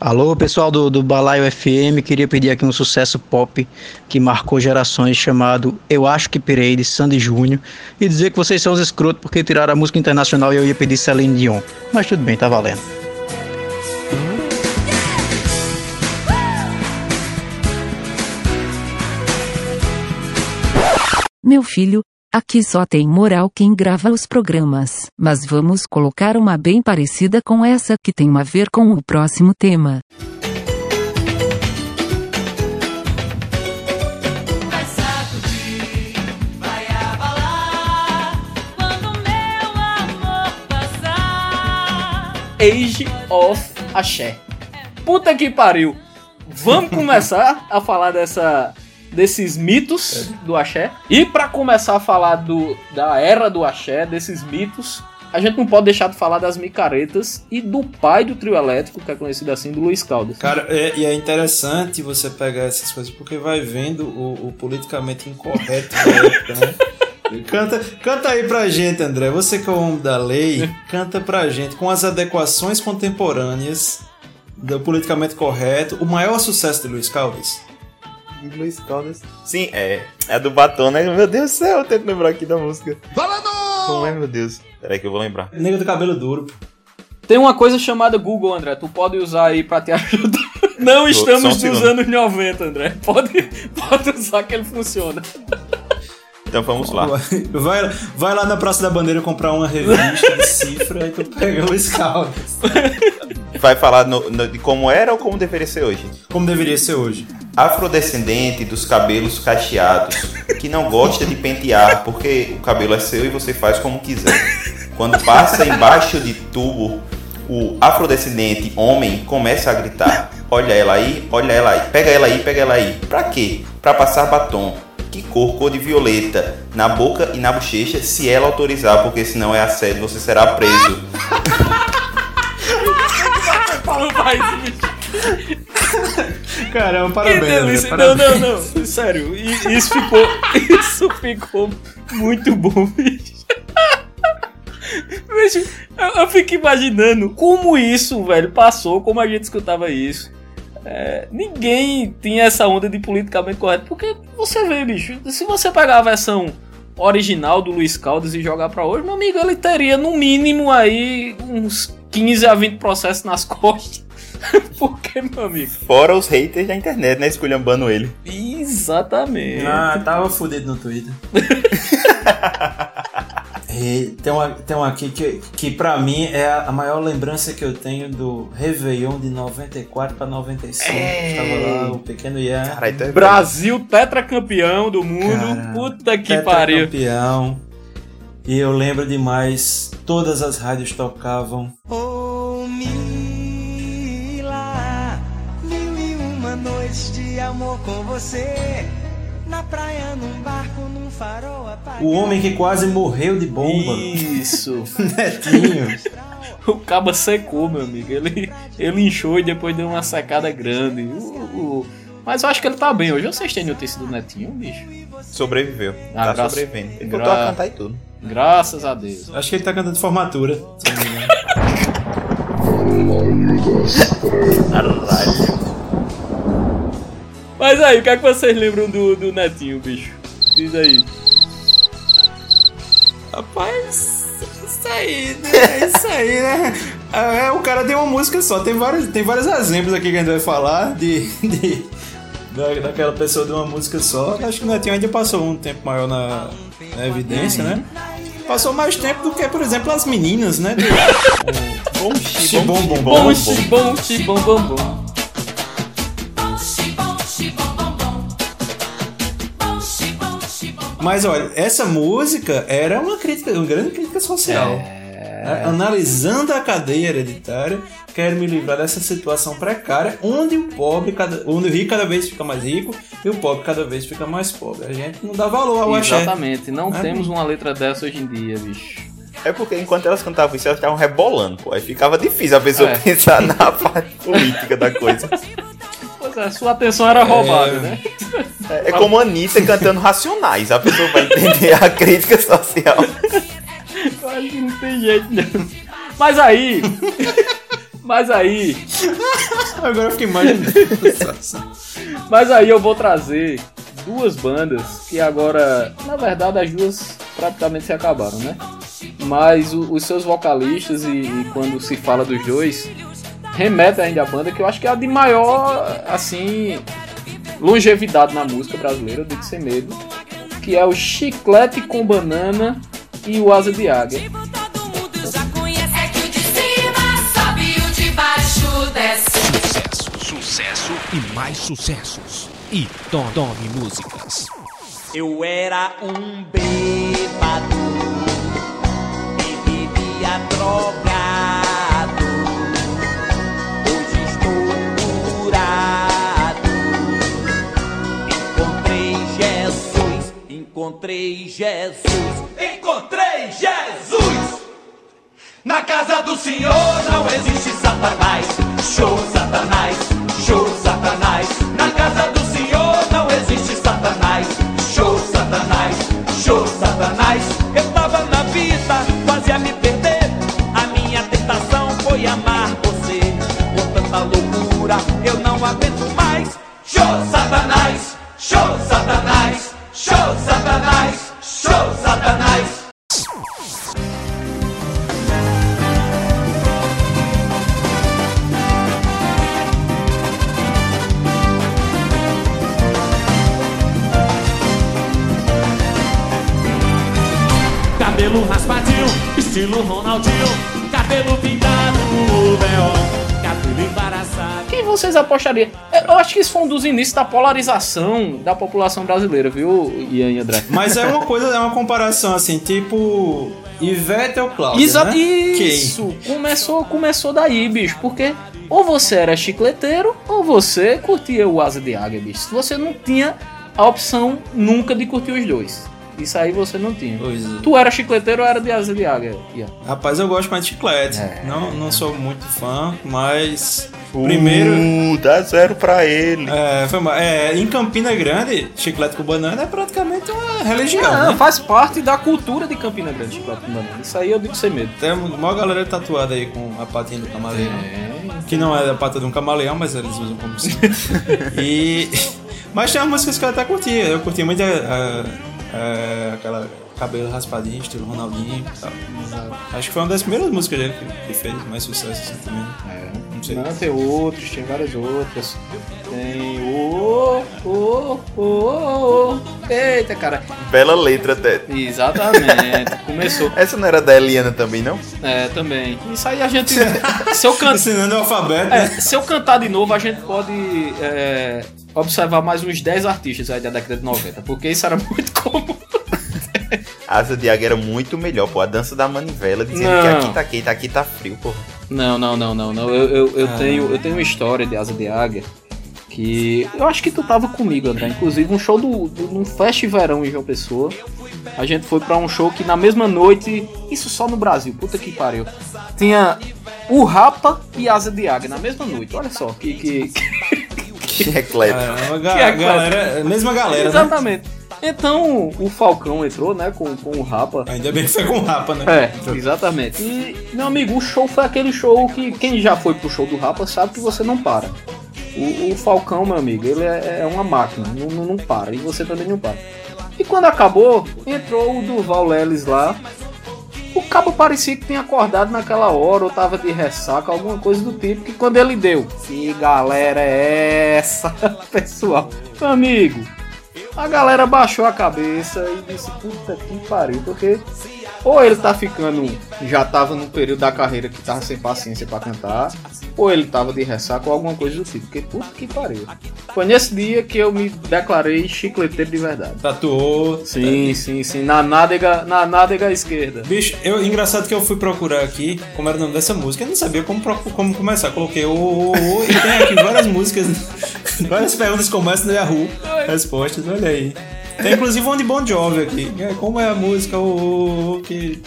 S13: Alô, pessoal do, do Balaio FM, queria pedir aqui um sucesso pop que marcou gerações chamado Eu Acho Que Pirei, de Sandy Júnior, e dizer que vocês são os escrotos porque tiraram a música internacional e eu ia pedir Celine Dion. Mas tudo bem, tá valendo.
S12: Meu filho, aqui só tem moral quem grava os programas. Mas vamos colocar uma bem parecida com essa que tem a ver com o próximo tema.
S2: Age of Axé. Puta que pariu. Vamos começar a falar dessa desses mitos do axé. E pra começar a falar do, da era do axé, desses mitos, a gente não pode deixar de falar das micaretas e do pai do trio elétrico, que é conhecido assim, do Luiz Caldas.
S3: Cara, é, e é interessante você pegar essas coisas porque vai vendo o, o politicamente incorreto da época, né? Canta, canta aí pra gente, André. Você que é o homem da lei, canta pra gente com as adequações contemporâneas do politicamente correto. O maior sucesso de Luiz Caldas.
S4: Luiz Caldas. Sim, é. É do batom, né? Meu Deus do céu, eu tento lembrar aqui da música.
S8: Falando!
S4: Como é, meu Deus? Peraí que eu vou lembrar.
S3: Nego do cabelo duro.
S2: Tem uma coisa chamada Google, André. Tu pode usar aí pra te ajudar. Não estamos
S4: um
S2: nos anos 90, André. Pode, pode usar que ele funciona.
S4: Então vamos lá.
S3: Vai, vai lá na Praça da Bandeira comprar uma revista de cifra e tu pega o Luiz Caldas.
S4: Vai falar no- no- de como era ou como deveria ser hoje?
S3: Como deveria ser hoje.
S4: Afrodescendente dos cabelos cacheados, que não gosta de pentear porque o cabelo é seu e você faz como quiser. Quando passa embaixo de tubo, o afrodescendente homem começa a gritar: Olha ela aí, olha ela aí, pega ela aí, pega ela aí. Pra quê? Pra passar batom. Que cor? Cor de violeta. Na boca e na bochecha, se ela autorizar, porque senão é assédio, você será preso.
S3: Caramba,
S2: Que
S3: parabéns.
S2: delícia.
S3: André,
S2: Não,
S3: parabéns.
S2: não, não. Sério, i- isso ficou. Isso ficou muito bom, bicho. Bicho, eu, eu fico imaginando como isso, velho, passou, como a gente escutava isso. É, ninguém tinha essa onda de politicamente correto. Porque você vê, bicho, se você pegar a versão original do Luiz Caldas e jogar pra hoje, meu amigo, ele teria no mínimo aí uns 15 a 20 processos nas costas. Porque, meu amigo.
S4: Fora os haters da internet, né? Esculhambando ele.
S2: Exatamente.
S3: Ah, tava fudido no Twitter. E tem uma, tem uma aqui que, que pra mim é a, maior lembrança que eu tenho do Réveillon de 94 pra 95.
S2: É.
S3: Tava lá o pequeno Ian.
S2: Brasil tetracampeão do mundo. Puta que pariu.
S3: Campeão. E eu lembro demais, todas as rádios tocavam.
S8: Oh, Mila, noites de amor com você. Na praia, num barco, num farol apagado.
S3: O homem que quase morreu de bomba.
S2: Isso.
S3: Netinho.
S2: O caba secou, meu amigo. Ele, ele inchou e depois deu uma secada grande. Uh, uh. Mas eu acho que ele tá bem hoje. Vocês têm notícia do Netinho, bicho?
S4: Sobreviveu.
S2: Ah,
S4: tá
S2: graças-
S4: sobrevivendo. Ele
S2: gra-
S4: voltou a cantar e tudo.
S2: Graças a Deus.
S3: Acho que ele tá cantando de formatura. se
S2: Mas aí, o que é que vocês lembram do, do Netinho, bicho? Diz aí.
S3: Rapaz, isso aí, né? É isso aí, né? É, o cara tem uma música só. Tem vários, tem vários exemplos aqui que a gente vai falar de, de- da, daquela pessoa de uma música só. Acho que o Netinho ainda passou um tempo maior na, na evidência, né? Passou mais tempo do que, por exemplo, as meninas, né? Do,
S4: bom,
S3: xibom, bom,
S2: Bom,
S3: bom,
S2: xibom, xibom, bom, bom.
S3: Mas olha, essa música era uma crítica, uma grande crítica social. É, Analisando a cadeia hereditária, quero me livrar dessa situação precária, onde o pobre, cada, onde o rico cada vez fica mais rico e o pobre cada vez fica mais pobre. A gente não dá valor ao axé.
S2: Exatamente. Não
S3: É.
S2: temos uma letra dessa hoje em dia, bicho.
S4: É porque enquanto elas cantavam isso, elas estavam rebolando, pô. Aí ficava difícil a pessoa
S2: É.
S4: pensar na parte política da coisa.
S2: É, sua atenção era roubada, né?
S4: É, é como a Anitta cantando Racionais. A pessoa vai entender a crítica social.
S2: Eu acho que não tem jeito, não. Mas aí. Mas aí.
S3: Agora eu fiquei imaginando.
S2: Mas aí eu vou trazer duas bandas que agora, na verdade, as duas praticamente se acabaram, né? Mas o- os seus vocalistas e, e quando se fala dos dois, remete ainda à banda que eu acho que é a de maior, assim, longevidade na música brasileira, do que sem medo, que é o Chiclete com Banana e o Asa de Águia.
S14: Conhece que o de cima sobe o de baixo desce.
S5: Sucesso, sucesso e mais sucessos. E Tom Tome Músicas.
S8: Eu era um bêbado e vivia drogado. Encontrei Jesus, encontrei Jesus. Na casa do Senhor não existe Satanás. Show Satanás, show Satanás. Na casa do Senhor não existe Satanás. Show Satanás, show Satanás. Eu tava na vida, quase a me perder. A minha tentação foi amar você. Com tanta loucura, eu não aguento mais. Show Satanás, show Satanás,
S15: estilo Ronaldinho. Cabelo pintado, B.O. Cabelo embaraçado.
S2: Quem vocês apostariam? Eu acho que isso foi um dos inícios da polarização da população brasileira, viu, Ian e André?
S3: Mas é uma coisa, é uma comparação assim, tipo. Ivete ou Cláudia?
S2: Exato,
S3: né?
S2: isso. Começou, começou daí, bicho. Porque ou você era chicleteiro ou você curtia o Asa de Águia, bicho. Você não tinha a opção nunca de curtir os dois. Isso aí você não tinha. Tu era chicleteiro ou era de Asa de Águia? Ian?
S3: Rapaz, eu gosto mais de chiclete. Não, não sou muito fã, mas.
S4: Uh,
S3: Primeiro.
S4: dá zero pra ele.
S3: É, foi mal. É, em Campina Grande, chiclete com banana é praticamente uma religião.
S2: Não,
S3: né?
S2: faz parte da cultura de Campina Grande, chiclete com banana. Isso aí eu digo sem medo.
S3: Tem uma galera tatuada aí com a patinha do camaleão. Que não é a pata de um camaleão, mas eles usam como símbolo. e. Mas tem umas músicas que eu até curtia. Eu curtia muito a, a- a- aquela cabelo raspadinho, estilo Ronaldinho e tal. Acho que foi uma das primeiras músicas dele que, fez mais sucesso assim também. Não sei.
S2: Não, tem outros, tem várias outras. Tem o. O. O. O. Eita, cara.
S4: Bela letra até.
S2: Exatamente. Começou.
S4: Essa não era da Eliana também, não?
S2: É, também. Isso aí a gente. se eu cantar.
S3: Ensinando o alfabeto.
S2: É,
S3: né?
S2: se eu cantar de novo, a gente pode é, observar mais uns 10 artistas aí da década de 90, porque isso era muito comum.
S4: Asa de Águia era muito melhor, pô. A dança da manivela, dizendo
S2: Não.
S4: que aqui tá quente, aqui tá frio, pô.
S2: Não, não, não, não, não. Eu, eu, eu
S4: Ah.
S2: tenho, eu tenho uma história de Asa de Águia que eu acho que tu tava comigo, André. Inclusive um show do, do num fest verão em João Pessoa. A gente foi pra um show que na mesma noite, isso só no Brasil, puta que pariu. Tinha o Rapa e Asa de Águia na mesma noite. Olha só que que
S4: Que
S3: É, ga-
S2: é
S3: galera, mesma galera, né?
S2: Exatamente. Então o Falcão entrou, né, com, com o Rapa.
S3: Ainda bem que foi com o Rapa, né?
S2: É, exatamente. E, meu amigo, o show foi aquele show que quem já foi pro show do Rapa sabe que você não para. O, o Falcão, meu amigo, ele é, é uma máquina, não, não, não para. E você também não para. E quando acabou, entrou o Durval Leles lá. O cabo parecia que tinha acordado naquela hora, ou tava de ressaca, alguma coisa do tipo, que quando ele deu. Que galera é essa, pessoal? Amigo, a galera baixou a cabeça e disse, puta que pariu, porque ou ele tá ficando, já tava num período da carreira que tava sem paciência pra cantar, ou ele tava de ressaca ou alguma coisa do tipo, porque puta que pariu. Foi nesse dia que eu me declarei chicleteiro de verdade.
S3: Tatuou.
S2: Sim, sim, sim, na nádega, na nádega esquerda.
S3: Bicho, eu, engraçado que eu fui procurar aqui como era o nome dessa música, eu não sabia como, como começar. Coloquei o, o, o e tem aqui várias músicas, várias perguntas começam no Yahoo. Respostas, olha aí. Tem inclusive um de Bon Jovi aqui. É, como é a música o, o, o que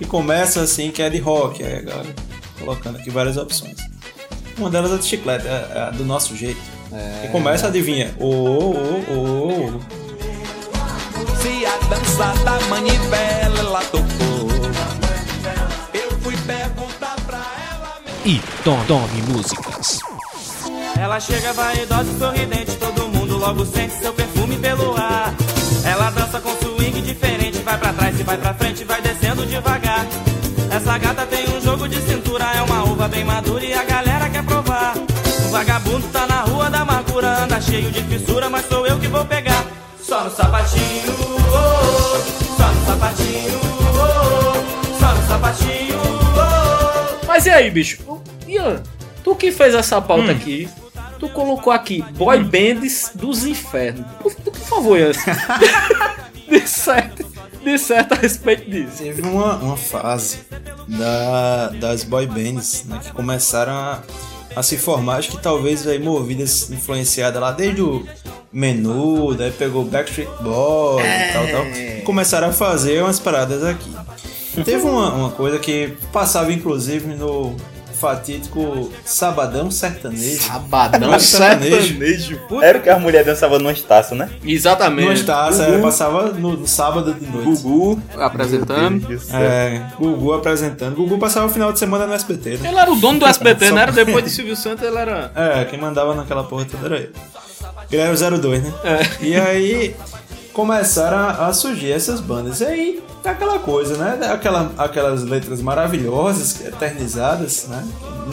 S3: E começa assim, que é de rock, aí a galera colocando aqui várias opções. Uma delas é de chiclete, é, é a do nosso jeito. E começa, adivinha? Ô, ô, ô, ô.
S8: Se a dança da manivela ela tocou, eu fui perguntar pra ela.
S5: E to- tome músicas.
S8: Ela chega vaidosa e sorridente, todo mundo logo sente seu perfume pelo ar. Ela dança com swing diferente, vai pra trás e vai pra frente, vai descendo devagar. Essa gata tem um jogo de cintura, é uma uva bem madura e a galera quer provar. O vagabundo tá na rua da amargura, anda cheio de fissura, mas sou eu que vou pegar. Só no sapatinho, oh, oh, só no sapatinho, oh, oh, só no sapatinho, oh, oh.
S2: Mas e aí, bicho? Ian, tu que fez essa pauta
S3: Hum.
S2: aqui, tu colocou aqui boy bands dos infernos. Por, por favor, Ian, disserte, disserte a respeito disso.
S3: Teve uma, uma fase da, das boy bands né, que começaram a, a se formar, acho que talvez aí movidas, influenciadas lá desde o menu, daí pegou Backstreet Boys e tal, tal, e começaram a fazer umas paradas aqui. Teve uma, uma coisa que passava inclusive no fatídico Sabadão Sertanejo.
S2: Sabadão
S4: Sertanejo. Era o que as mulheres dançavam no estaço, né?
S2: Exatamente.
S3: No Estácio,
S2: Gugu.
S3: era, passava no, no sábado de noite.
S2: Gugu apresentando.
S3: É, Gugu apresentando. Gugu passava o final de semana no SBT, né?
S2: Ele era o dono do SBT, não era? Depois de Silvio Santos, ele era.
S3: É, quem mandava naquela porra toda era ele. Ele era o 02, né?
S2: É.
S3: E aí começaram a, a surgir essas bandas. E aí, é aquela coisa, né? Aquela, aquelas letras maravilhosas, eternizadas, né?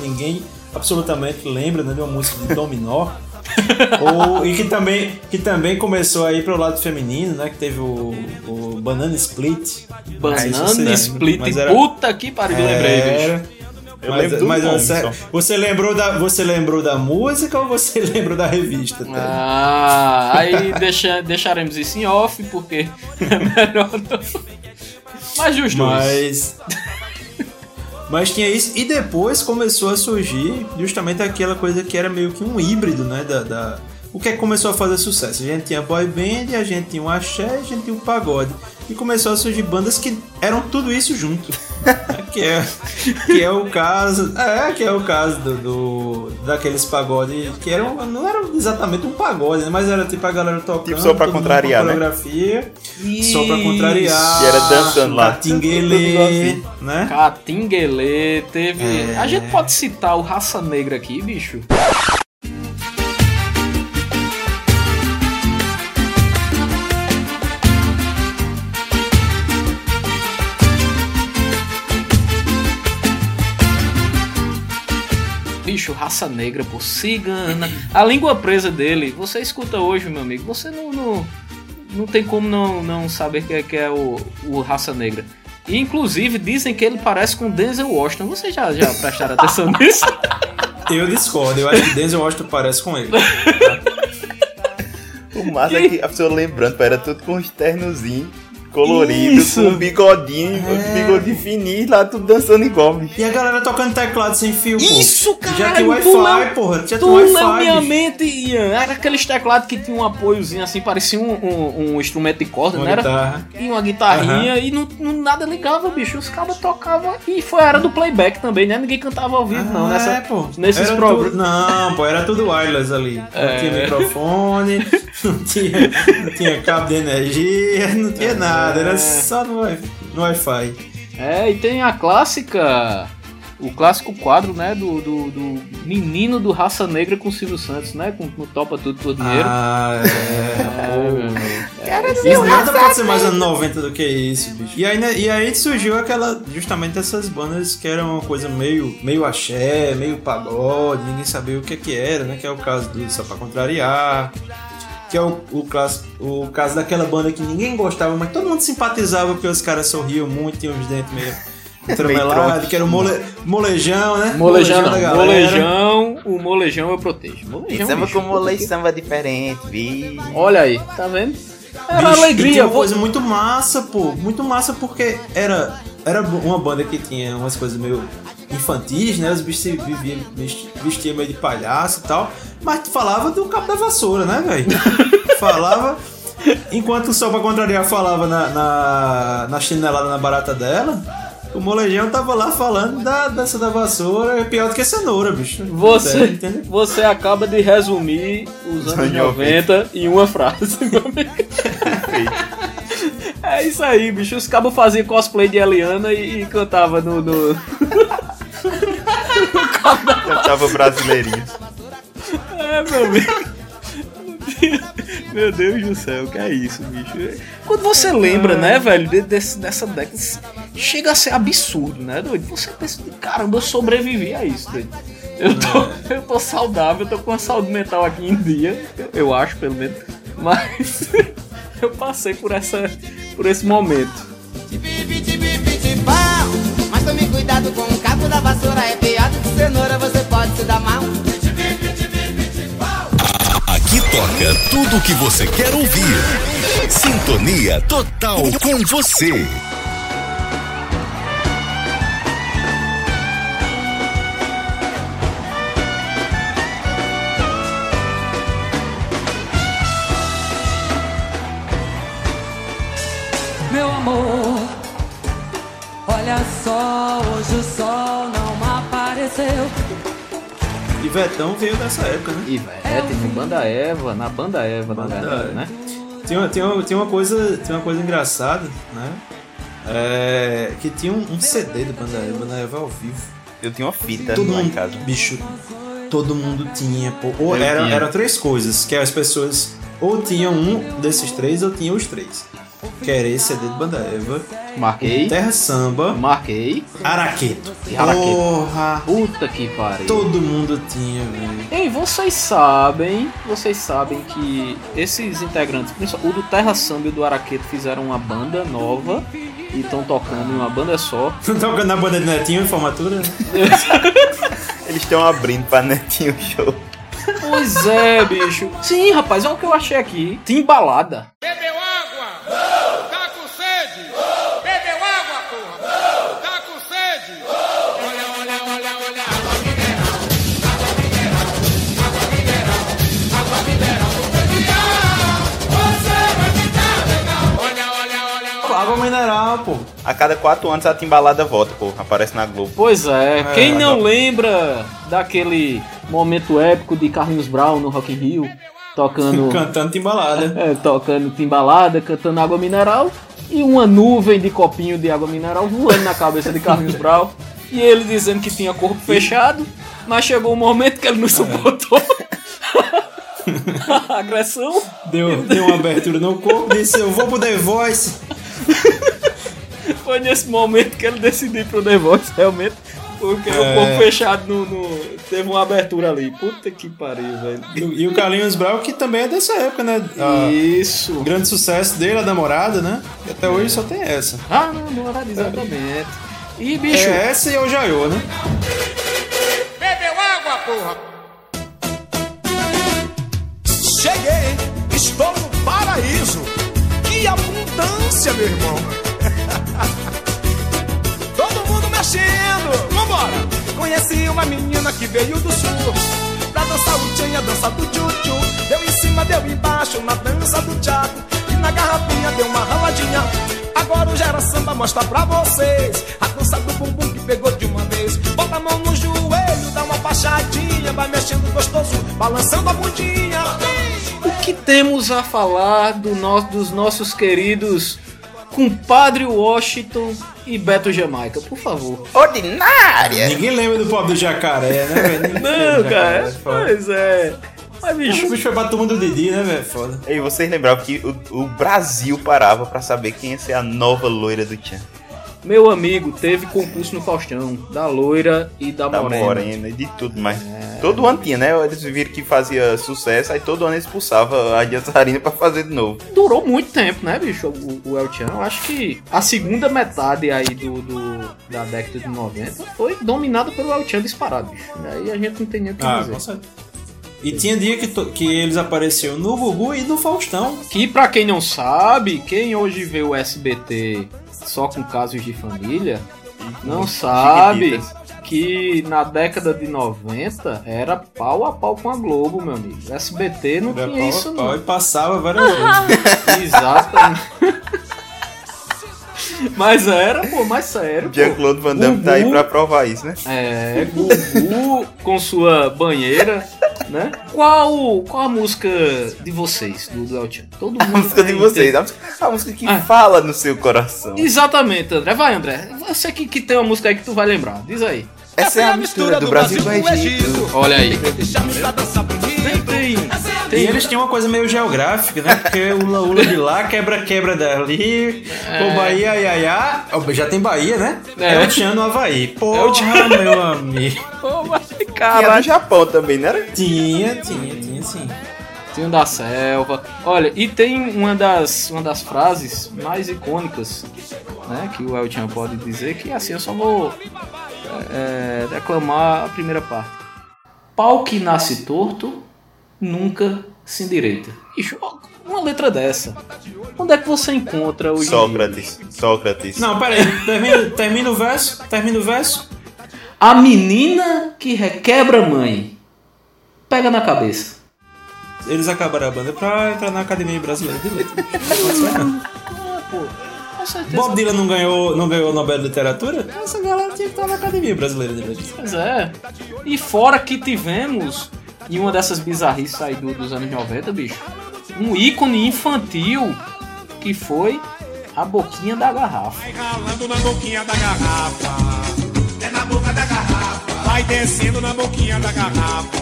S3: Ninguém absolutamente lembra né, de uma música de Dominó. Ou, e que também, que também começou aí pro lado feminino, né? Que teve o, o Banana Split.
S2: Banana Split.
S3: era-
S2: Puta que pariu, lembrei,
S3: Era.
S2: bicho.
S4: Eu
S3: mas,
S4: lembro do
S3: mas
S4: nome
S3: você,
S4: só.
S3: você lembrou da você lembrou da música ou você lembrou da revista? Ted?
S2: Ah, aí deixa, deixaremos isso em off, porque é melhor não. Mas justo.
S3: Mas mas tinha isso e depois começou a surgir justamente aquela coisa que era meio que um híbrido, né, da, da- o que é que começou a fazer sucesso? A gente tinha boy band, a gente tinha um axé, a gente tinha um pagode. E começou a surgir bandas que eram tudo isso junto. que, é, que é o caso. É, que é o caso do, do- daqueles pagodes que eram. Não era exatamente um pagode, né? Mas era tipo a galera tocando.
S4: Tipo só pra contrariar, né?
S3: coreografia. Só pra contrariar.
S4: Que era dançando lá.
S3: Catinguelê, né?
S2: Catinguelê, teve.
S3: É.
S2: A gente pode citar o Raça Negra aqui, bicho. Bicho, raça negra, pô, cigana. A língua presa dele, você escuta hoje, meu amigo, você não, não, não tem como não, não saber que é, que é o, o raça negra. E, inclusive, dizem que ele parece com Denzel Washington. Vocês já, já prestaram atenção nisso?
S3: Eu discordo, eu acho que Denzel Washington parece com ele.
S4: O massa é que a pessoa lembrando, era tudo com os ternozinhos coloridos,
S3: Isso.
S4: com um bigodinho,
S3: É.
S4: bigodinho fininho, lá tudo dançando igual, bicho.
S3: E a galera tocando teclado sem fio, pô.
S2: Isso, cara!
S3: Já tem
S2: tu
S3: Wi-Fi,
S2: leu-
S3: porra. Já tem
S2: Tu
S3: Wi-Fi.
S2: minha
S3: bicho.
S2: mente, Ian. Era aqueles teclados que tinha um apoiozinho assim, parecia um, um- um instrumento de corda,
S3: Uma
S2: não era?
S3: guitarra.
S2: E uma guitarrinha e não, não- nada ligava, bicho. Os cabos tocavam. E foi a era do playback também, né? Ninguém cantava ao vivo, não. Nessa,
S3: É, pô.
S2: Nesses
S3: Era
S2: programas.
S3: tudo- Não, pô, era tudo wireless ali. Não
S2: É.
S3: tinha microfone, não tinha, não tinha cabo de energia, não tinha nada. Era só no, no Wi-Fi.
S2: É, e tem a clássica. O clássico quadro, né? Do, do, do menino do Raça Negra com o Silvio Santos, né? Com, com Topa Tudo por Dinheiro.
S3: Ah, é.
S2: É, meu amigo.
S3: Isso nada pode ser mais anos 90 do que isso, bicho. E aí, né, e aí surgiu aquela. Justamente essas bandas que eram uma coisa meio, meio axé, meio pagode, ninguém sabia o que que era, né? Que é o caso do Só Pra Contrariar. Que é o, o, caso, o caso daquela banda que ninguém gostava, mas todo mundo simpatizava porque os caras sorriam muito, tinham os dentes meio tremelados, que era o mole, molejão, né?
S2: Molejão
S3: galera.
S2: molejão, o molejão eu protejo. Molejão,
S4: Samba
S2: bicho,
S4: com molei samba diferente, vi.
S2: Olha aí, tá vendo? Era
S3: Bicho,
S2: alegria,
S3: uma coisa muito massa, pô. Muito massa porque era, era uma banda que tinha umas coisas meio infantis, né? Os bichos se viviam, vesti- vestiam meio de palhaço e tal. Mas falava do cabo da vassoura, né, velho? falava. Enquanto o Sol pra contrariar falava na, na, na chinelada na barata dela, O molejão tava lá falando da dança da vassoura, é pior do que cenoura, bicho.
S2: Você,
S3: Entendeu?
S2: você acaba de resumir os anos
S4: anos
S2: 90 em uma frase, meu amigo. É isso aí, bicho. Os cabos faziam cosplay de Eliana e, e cantava no. no...
S4: Cantava brasileirinho.
S2: É, meu amigo. Meu Deus do céu, que é isso, bicho? Quando você lembra, né, velho, de- desse- dessa década, chega a ser absurdo, né, doido? Você pensa, caramba, eu sobrevivi a isso, doido. Eu tô, eu tô saudável, eu tô com a saúde mental aqui em dia, eu acho, pelo menos. Mas eu passei por essa, por esse momento.
S16: Mas tome cuidado com o da vassoura, é que cenoura, você pode se dar mal.
S9: Aqui toca tudo o que você quer ouvir. Sintonia total com você.
S14: Só, hoje o sol não apareceu.
S3: E Vetão veio dessa época, né?
S2: Ivete, no Banda Eva, na Banda Eva, na verdade, né?
S3: Tem uma, tem, uma, tem, uma coisa, tem uma coisa engraçada, né? É, que tinha um, um CD do Banda Eva, Banda Eva ao vivo.
S4: Eu tinha uma fita
S3: Todo
S4: lá em
S3: mundo,
S4: casa.
S3: bicho, todo mundo tinha. Pô, ou
S4: Eu
S3: era,
S4: tinha.
S3: eram três coisas, que as pessoas ou tinham um desses três ou tinham os três. Que era esse CD do Banda Eva.
S2: Marquei.
S3: Terra Samba.
S2: Marquei.
S3: Araqueto.
S2: Araqueto.
S3: Porra.
S2: Puta que pariu.
S3: Todo mundo tinha, velho.
S2: Ei, vocês sabem, vocês sabem que esses integrantes, o do Terra Samba e o do Araqueto fizeram uma banda nova e estão tocando em uma banda só.
S3: Tocando na banda de Netinho em formatura?
S4: Eles estão abrindo pra Netinho Show.
S2: Pois é, bicho. Sim, rapaz, olha o que eu achei aqui. Timbalada.
S11: Bebeu mineral,
S3: pô.
S4: A cada quatro anos a timbalada volta, pô. Aparece na Globo.
S2: Pois é,
S4: É,
S2: quem não lembra daquele momento épico de Carlinhos Brown no Rock in Rio, tocando
S3: Cantando timbalada.
S2: É, tocando timbalada, cantando água mineral e uma nuvem de copinho de água mineral voando na cabeça de Carlinhos Brown e ele dizendo que tinha corpo fechado, mas chegou um momento que ele não suportou a agressão.
S3: Deu, deu uma abertura no corpo, disse: Eu vou pro The Voice.
S2: Foi nesse momento que ele decidiu ir pro The Voice, realmente. Porque o
S3: É.
S2: corpo fechado no, no- teve uma abertura ali. Puta que pariu, velho.
S3: E o Carlinhos Brown, que também é dessa época, né? A-
S2: Isso.
S3: O grande sucesso dele, a namorada, né? E até hoje só tem essa.
S2: Ah, namorada, exatamente. E, bicho.
S3: É essa e o Jaiô, né?
S11: Bebeu água, porra?
S8: Cheguei, estou no paraíso. Que abundância, meu irmão. Todo mundo mexendo, vambora. Conheci uma menina que veio do sul pra dançar o tchan e a dança do tchutchu. Deu em cima, deu embaixo na dança do tchaco. E na garrafinha deu uma raladinha. Agora o Gera Samba mostra pra vocês a dança do bumbum que pegou de uma vez. Bota a mão no joelho, dá uma baixadinha, vai mexendo gostoso, balançando a bundinha.
S2: O que temos a falar do no- dos nossos queridos compadre Washington e Beto Jamaica, por favor.
S4: Ordinária!
S3: Ninguém lembra do pobre do jacaré, né, velho?
S2: Não, cara,
S3: jacaré,
S2: pois é. Mas, bicho,
S3: O bicho foi pra turma do Didi, né, velho? Foda.
S4: E vocês lembravam que o, o Brasil parava pra saber quem ia ser a nova loira do Tchan.
S2: Meu amigo teve concurso no Faustão, da loira e da,
S4: Da
S2: morena.
S4: morena e de tudo, mas todo ano tinha, né? Eles viram que fazia sucesso, aí todo ano eles expulsava a dançarina pra fazer de novo.
S2: Durou muito tempo, né, bicho, o, o El Chan. Eu acho que a segunda metade aí do, do- da década de 90 foi dominada pelo El Chan disparado, bicho. Aí a gente não tem nem o que
S3: Ah,
S2: dizer.
S3: E tinha dia que, to- que eles apareciam no Gugu e no Faustão.
S2: Que pra quem não sabe, quem hoje vê o SBT só com casos de família, não sabe que na década de 90 era pau a pau com a Globo, meu amigo. SBT não
S3: Era
S2: tinha
S3: pau a
S2: isso
S3: pau
S2: não.
S3: E passava várias vezes.
S2: Exatamente. Mas era, pô, mais sério.
S4: Jean-Claude Van Damme tá aí
S2: Gugu.
S4: pra provar isso, né?
S2: É, Gugu com sua banheira, né? Qual, qual a música de vocês, do, do El Chan? Todo mundo
S4: A música de vocês, a música, a música que
S2: Ah.
S4: fala no seu coração.
S2: Exatamente, André. Vai, André. Você que, que tem uma música aí que tu vai lembrar. Diz aí.
S4: Essa é a mistura do Brasil com o Egito.
S2: Olha aí.
S3: E eles tinham uma coisa meio geográfica, né? Porque o Ula de lá, quebra-quebra dali.
S2: É.
S3: O Bahia, ai, ai, ai. Ó, Já tem Bahia, né?
S2: É.
S3: É, o Tchan no Havaí. Porra,
S2: É
S3: meu amigo.
S4: Tinha do Japão também, não era?
S3: Tinha, tinha, tinha sim.
S2: Tem um da selva. Olha, e tem uma das, uma das frases mais icônicas, né? Que o El Chan pode dizer que assim, eu só vou é, declamar a primeira parte. Pau que nasce torto, nunca se endireita. Ixi, uma letra dessa. Onde é que você encontra hoje dia?
S4: Sócrates. Sócrates.
S3: Não, peraí. Termina, termina o verso. Termina o verso.
S2: A menina que requebra a mãe. Pega na cabeça.
S3: Eles acabaram a banda pra entrar na Academia Brasileira de Letras.
S2: Ah, certeza.
S3: Bob Dylan não ganhou, não ganhou o Nobel de Literatura? Essa galera tinha que estar na Academia Brasileira de Letras.
S2: Pois é. E fora que tivemos, em uma dessas bizarrices aí do- dos anos 90, bicho, um ícone infantil que foi a boquinha da garrafa.
S11: Ralando na boquinha da garrafa. É na boca da garrafa. Vai descendo na boquinha da garrafa.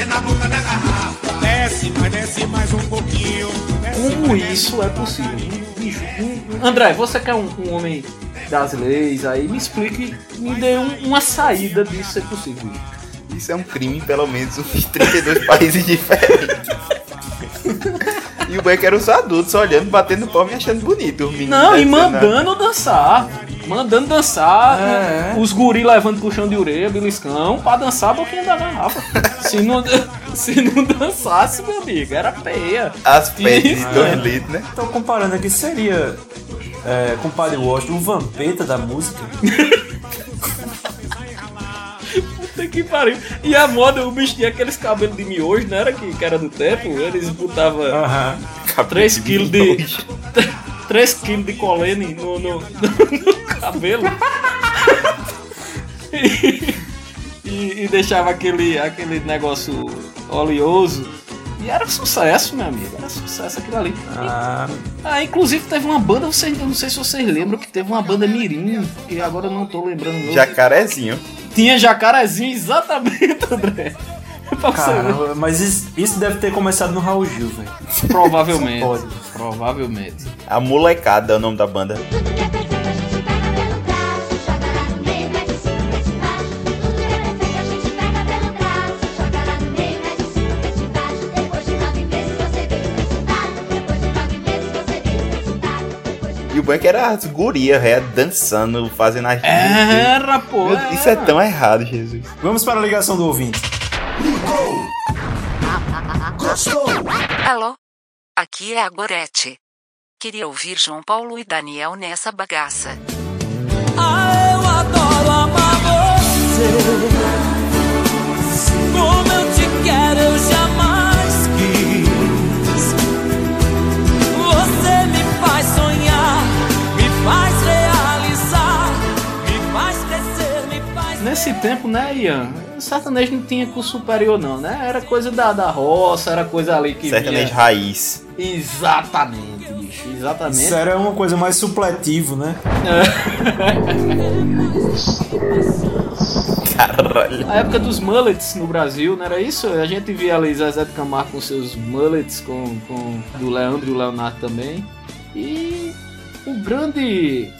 S11: É na boca da garrafa. Desce, mas desce mais um pouquinho. Desce,
S2: Como isso é possível? Bicho, um- André, você que é um, um homem das leis aí, me explique, me dê um- uma saída disso ser possível.
S4: Isso é um crime em pelo menos uns 32 países diferentes. E o Beck era os adultos olhando, batendo palma e achando bonito. Os meninos
S2: Não, e
S4: dançando.
S2: mandando dançar. Mandando dançar,
S3: É.
S2: os guri levando puxão de orelha, beliscão, pra dançar a boquinha da garrafa. se, não, se não dançasse, meu amigo, era peia.
S4: As
S2: E-
S4: de 2 litros, né?
S3: Então, comparando aqui, seria, é, compadre Washington, o vampeta da música?
S2: Puta que pariu. E a moda, o bicho tinha aqueles cabelos de miojo, não era que, que era do tempo? Eles botavam
S3: Aham.
S2: 3 kg de. 3 kg de colene no, no, no cabelo. e, e, e deixava aquele, aquele negócio oleoso. E era sucesso, meu amigo. Era sucesso aquilo ali.
S3: Ah,
S2: Ah, inclusive teve uma banda, vocês, eu não sei se vocês lembram, que teve uma banda Mirim, que agora eu não tô lembrando.
S4: Jacarezinho.
S2: Tinha jacarezinho, exatamente, André.
S3: Caramba, mas isso, isso deve ter começado no Raul Gil, velho.
S2: Provavelmente.
S3: Pode.
S2: Provavelmente.
S4: A molecada é o nome da banda. E o Beck era as gurias, é, dançando, fazendo as.
S2: Era, pô.
S4: Meu Isso é tão errado, Jesus.
S3: Vamos para a ligação do ouvinte.
S12: Alô? Aqui é a Gorete. Queria ouvir João Paulo e Daniel nessa bagaça.
S8: Ah, eu adoro amar você.
S2: Nesse tempo, né, Ian? O sertanejo não tinha curso superior, não, né? Era coisa da, da roça, era coisa ali que.
S4: Sertanejo
S2: vinha-
S4: raiz.
S2: Exatamente, bicho. Exatamente.
S3: Isso era uma coisa mais supletivo, né?
S4: Caralho.
S2: A época dos mullets no Brasil, não era isso? A gente via ali Zezé de Camargo com seus mullets, com, com do Leandro e o Leonardo também. E o grande,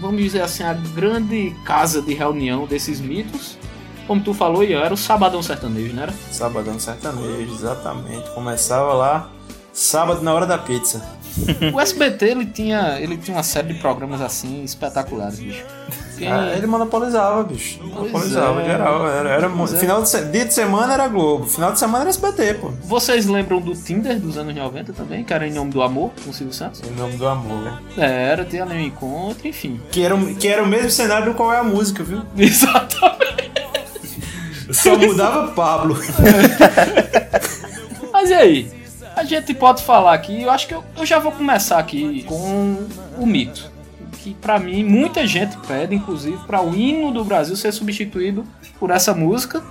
S2: vamos dizer assim, a grande casa de reunião desses mitos, como tu falou, Ian, era o Sabadão Sertanejo, não era?
S3: Sabadão sertanejo, exatamente. Começava lá, sábado na hora da pizza.
S2: O SBT, ele tinha, ele tinha uma série de programas assim, espetaculares, bicho. Quem-
S3: Ah, ele monopolizava, bicho. Monopolizava,
S2: é.
S3: geral. Era, era
S2: Pois é.
S3: final de, dia de semana era Globo, final de semana era SBT, pô.
S2: Vocês lembram do Tinder dos anos 90 também, que era em nome do amor, com o Silvio Santos?
S3: Em nome do amor.
S2: É, era, tinha ali um encontro, enfim.
S3: Que era, o- que era o mesmo cenário do qual é a música, viu?
S2: Exatamente.
S3: Só mudava Pablo.
S2: Mas e aí? A gente pode falar aqui, eu acho que eu, eu já vou começar aqui com o mito. Que pra mim muita gente pede, inclusive, pra o hino do Brasil ser substituído por essa música.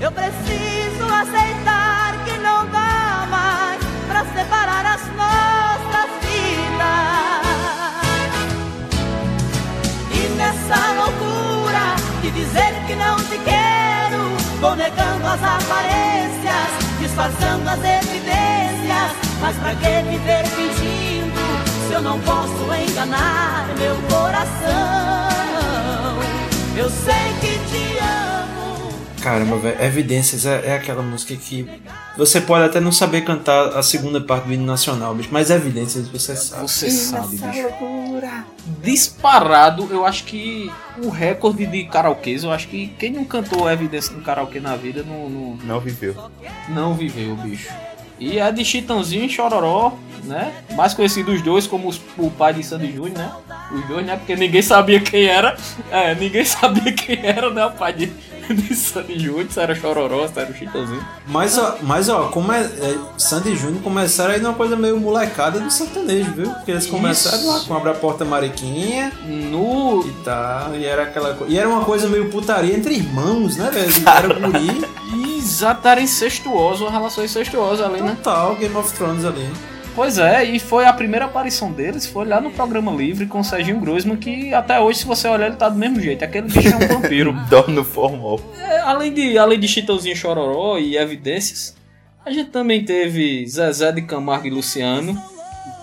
S14: Eu preciso aceitar que não dá mais pra separar as nossas vidas. E nessa loucura de dizer que não te quero, vou negando as aparências, disfarçando as evidências. Mas pra que viver fingindo eu não posso enganar meu coração? Eu sei que te amo.
S3: Caramba, velho, Evidências é, é aquela música que você pode até não saber cantar a segunda parte do hino nacional, bicho, mas Evidências você sabe.
S2: Você sabe, bicho. Disparado, eu acho que o recorde de karaokês, eu acho que quem não cantou Evidência no karaokê na vida não, não,
S4: Não viveu.
S2: não viveu, bicho. E é de Chitãozinho e Chororó, né? Mais conhecido os dois como os- o pai de Sandy Júnior, né? Os dois, né? Porque ninguém sabia quem era. É, ninguém sabia quem era, né? O pai de, de Sandy Júnior, se era Chororó, se era o Chitãozinho.
S3: Mas ó, mas, ó como é, é, Sandy Júnior começaram aí numa coisa meio molecada do sertanejo, viu? Porque eles começaram
S2: Isso.
S3: lá com Abra a Porta Mariquinha
S2: no...
S3: e tal, e era aquela coisa. E era uma coisa meio putaria entre irmãos, né, velho? Era guri.
S2: Era incestuoso, uma relação incestuosa ali, né?
S3: Total, Game of Thrones ali.
S2: Pois é, e foi a primeira aparição deles, foi lá no programa livre com o Serginho Groisman, que até hoje, se você olhar, ele tá do mesmo jeito. Aquele bicho é um vampiro.
S4: Dorme no formal.
S2: É, além, de, além de Chitãozinho Chororó e Evidências, a gente também teve Zezé de Camargo e Luciano.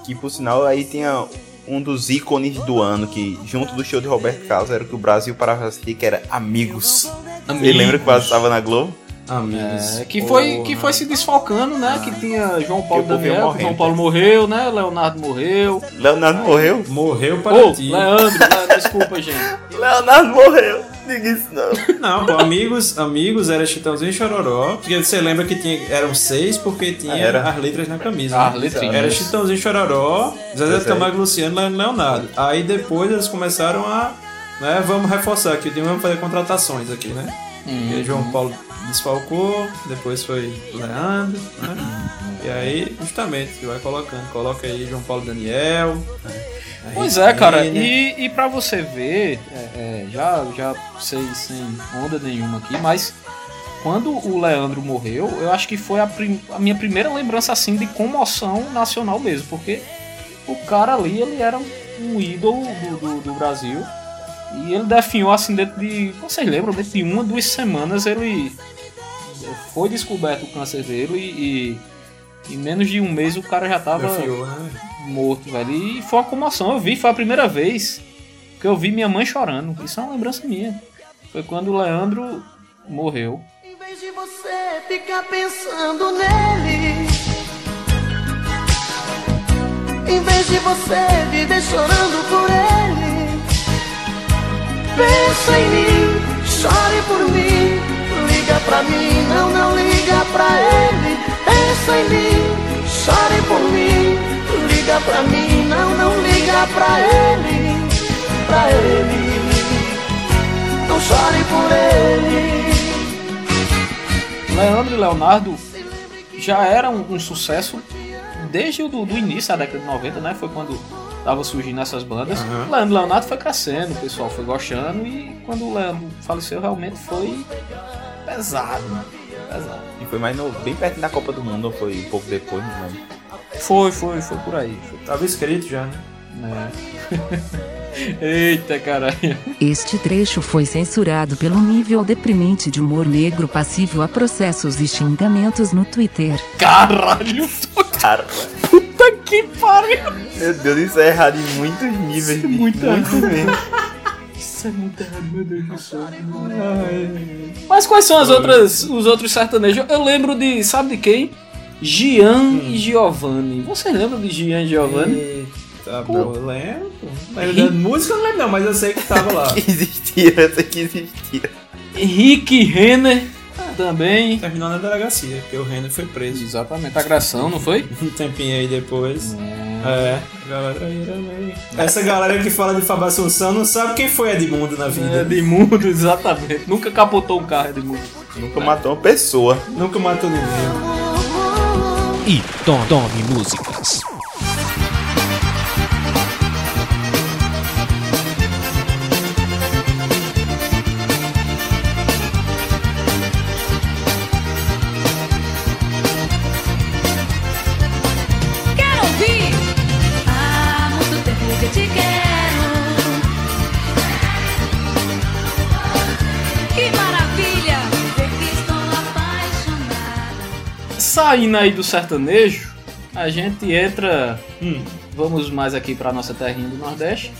S4: Que por sinal aí tinha um dos ícones do ano, que junto do show de Roberto Carlos era o que o Brasil parava assistir, que era Amigos. Você lembra que passava na Globo?
S3: Amigos.
S2: É, que, foi, que foi se desfalcando, né? Que tinha João Paulo Daniel,
S4: morrendo.
S2: João Paulo morreu, né? Leonardo morreu.
S4: Leonardo morreu?
S3: Morreu para
S2: Ô,
S3: ti.
S2: Leandro, Leandro, desculpa, gente.
S4: Leonardo morreu. Diga isso não.
S3: Não, pô, amigos, amigos era Chitãozinho e Chororó. Porque você lembra que tinha, eram seis porque tinha
S4: Ah, era?
S3: as letras na camisa.
S2: As
S3: né?
S2: letrinhas.
S3: Era Chitãozinho e Chororó, Zezé. Camargo, Luciano e Leonardo. Aí depois eles começaram a. Né, vamos reforçar aqui, vamos fazer contratações aqui, né?
S2: Hum.
S3: E aí João Paulo desfalcou, depois foi Leandro, né? E aí, justamente, vai colocando. Coloca aí João Paulo Daniel. né?
S2: Pois é, cara, e, e pra você ver, é, é, já, já sei sem onda nenhuma aqui, mas quando o Leandro morreu, eu acho que foi a, prim- a minha primeira lembrança assim de comoção nacional mesmo, porque o cara ali, ele era um, um ídolo do, do, do Brasil e ele definhou assim dentro de, vocês lembram, dentro de uma, duas semanas ele foi descoberto o câncer dele e, e em menos de um mês o cara já tava
S3: né?
S2: morto, velho. E foi uma comoção. Eu vi, foi a primeira vez que eu vi minha mãe chorando. Isso é uma lembrança minha. Foi quando o Leandro morreu.
S14: Em vez de você ficar pensando nele, em vez de você viver chorando por ele, pensa em mim, chore por mim, pra mim, não, não liga pra ele, pensa em mim, chore por mim, liga pra mim, não, não liga pra ele, pra ele, não chore por ele.
S2: Leandro e Leonardo já eram um sucesso desde o do, do início da década de 90, né? Foi quando tava surgindo essas bandas.
S3: Uhum.
S2: Leandro e Leonardo foi crescendo, o pessoal foi gostando e quando o Leandro faleceu realmente foi pesado, né? Pesado.
S4: E foi mais no, bem perto da Copa do Mundo, ou foi um pouco depois, não lembro.
S2: Foi, foi, foi por aí. Foi.
S3: Tava escrito já, né?
S2: É. Eita, caralho.
S12: Este trecho foi censurado pelo nível deprimente de humor negro passível a processos e xingamentos no Twitter.
S2: Caralho!
S4: Cara,
S2: Puta que pariu!
S4: meu Deus, isso é errado em muitos níveis. bicho,
S2: muito
S4: muito mesmo.
S2: Isso é muito errado, meu Deus do céu. Mas quais são as outras, os outros sertanejos? Eu lembro de, sabe de quem? Gian e Giovanni. Você lembra de Gian e Giovanni?
S3: Eita, bro, eu lembro. Música eu não lembro não, mas eu sei que tava lá.
S4: Que existia, essa que existia.
S2: Rick Renner também.
S3: Terminou na delegacia, porque o Renner foi preso.
S2: Exatamente, agressão, não foi?
S3: Um tempinho aí depois. É, a galera. Essa galera que fala de Fábio Assunção não sabe quem foi Edmundo na vida.
S2: É, Edmundo, exatamente. Nunca capotou um carro, Edmundo.
S4: Nunca matou uma pessoa.
S3: Nunca matou ninguém.
S5: E Tom, Tome Músicas.
S2: Saindo aí do sertanejo, a gente entra. hum, vamos mais aqui pra nossa terrinha do Nordeste.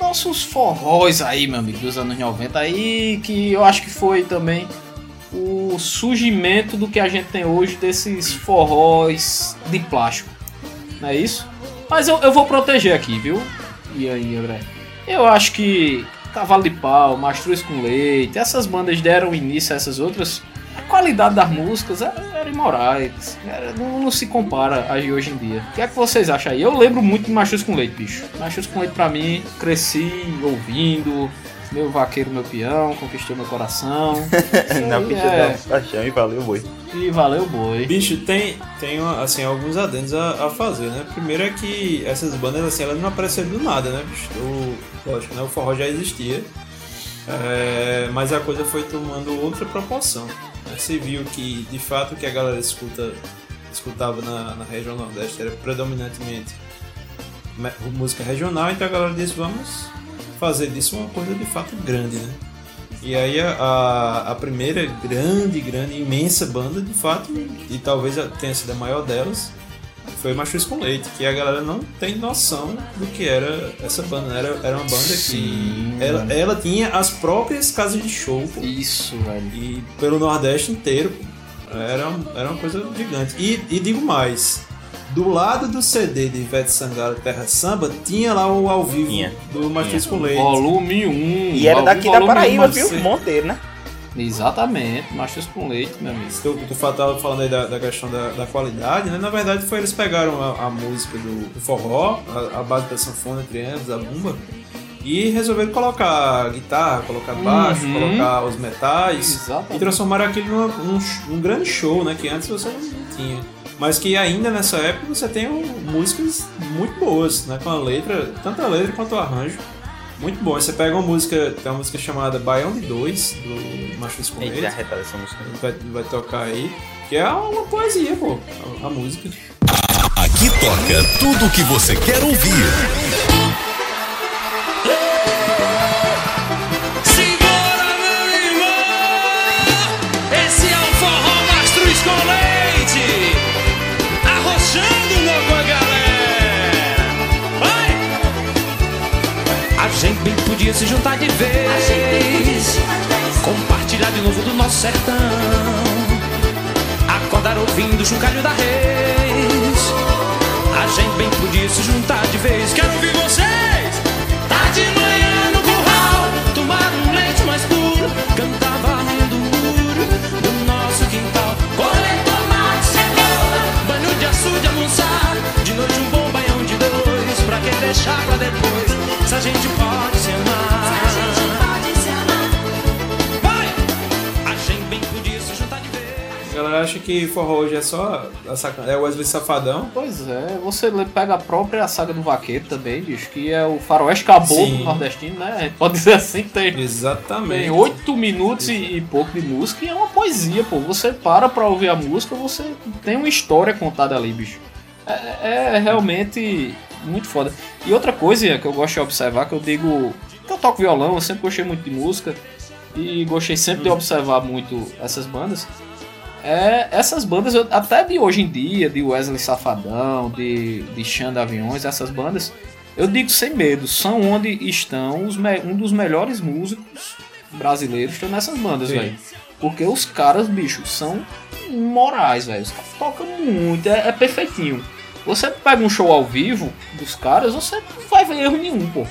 S2: Nossos forróis aí, meu amigo, dos anos 90 aí, que eu acho que foi também o surgimento do que a gente tem hoje desses forróis de plástico. Não é isso? Mas eu, eu vou proteger aqui, viu? E aí, André? Eu acho que Cavalo de Pau, Mastruz com Leite, essas bandas deram início a essas outras. A qualidade das músicas era, era imorais. Era- não, não se compara a de hoje em dia. O que é que vocês acham aí? Eu lembro muito de Mastruz com Leite, bicho. Mastruz com Leite pra mim, cresci ouvindo. Meu vaqueiro, meu peão, conquistou meu coração. Aí
S4: pista
S2: é-
S4: da paixão e valeu, boi.
S2: E valeu, boi.
S3: Bicho, tem, tem assim, alguns adendos a, a fazer, né? Primeiro é que essas bandas, assim, elas não apareceram do nada, né, bicho? O, lógico, né? O forró já existia, é, mas a coisa foi tomando outra proporção. Você viu que, de fato, o que a galera escuta, escutava na, na região Nordeste era predominantemente me- música regional, então a galera disse, vamos fazer disso uma coisa de fato grande, né? E aí a, a, primeira grande, grande, imensa banda, de fato, e talvez tenha sido a maior delas, foi Mastruz com Leite, que a galera não tem noção do que era essa banda. né? Era, era uma banda
S2: Sim,
S3: que ela, ela tinha as próprias casas de show. pô.
S2: Isso, velho.
S3: E pelo Nordeste inteiro. pô. Era, era uma coisa gigante. E, e digo mais. Do lado do CD de Ivete Sangalo Terra Samba, tinha lá o ao vivo do Mastruz com Leite.
S2: Volume 1.
S4: E era daqui da Paraíba, viu? Monteiro, né?
S2: Exatamente, Machos com Leite, meu amigo.
S3: Tu, tu tava falando aí da, da questão da, da qualidade, né? Na verdade, foi eles pegaram a, a música do, do forró, a, a base da sanfona, triângulos, da bumba, e resolveram colocar guitarra, colocar baixo,
S2: Uhum.
S3: colocar os metais
S2: Exatamente.
S3: e transformaram aquilo num, sh- num grande show, né? Que antes você não tinha. Mas que ainda nessa época você tem um, músicas muito boas, né? Com a letra, tanto a letra quanto o arranjo. Muito bom. Você pega uma música, tem uma música chamada Baião de Dois, do Machos com
S4: arretada essa música.
S3: vai, vai tocar aí, que é uma poesia, pô, a, a música.
S9: Aqui toca tudo o que você quer ouvir.
S15: Gente podia se juntar de vez. Compartilhar de novo do nosso sertão. Acordar ouvindo o chocalho da reis A gente bem podia se juntar de vez. Quero ouvir vocês! Tá de manhã no curral. Tomar um leite mais puro. Cantar varrendo o muro Do nosso quintal. Colher tomate, cebola. Banho de açude, almoçar. De noite um bom banhão de dois. Pra que deixar pra depois? Se a gente pode
S3: galera acha que forró hoje é só a é o Wesley Safadão.
S2: Pois é, você pega a própria saga do Vaqueiro também, bicho, que é o faroeste caboclo nordestino, né? A gente Pode dizer assim, tem,
S3: Exatamente.
S2: tem oito minutos e, e pouco de música e é uma poesia, pô. Você para pra ouvir a música, você tem uma história contada ali, bicho. É, é realmente muito foda. E outra coisa que eu gosto de observar, que eu digo que eu toco violão, eu sempre gostei muito de música e gostei sempre de observar muito essas bandas. É, essas bandas, eu- até de hoje em dia, de Wesley Safadão, de, de Xanda Aviões, essas bandas, eu digo sem medo, são onde estão os um dos melhores músicos brasileiros estão nessas bandas, velho. Porque os caras, bicho, são morais, velho. Os caras tocam muito, é, é perfeitinho. Você pega um show ao vivo dos caras, você não vai ver erro nenhum, pô.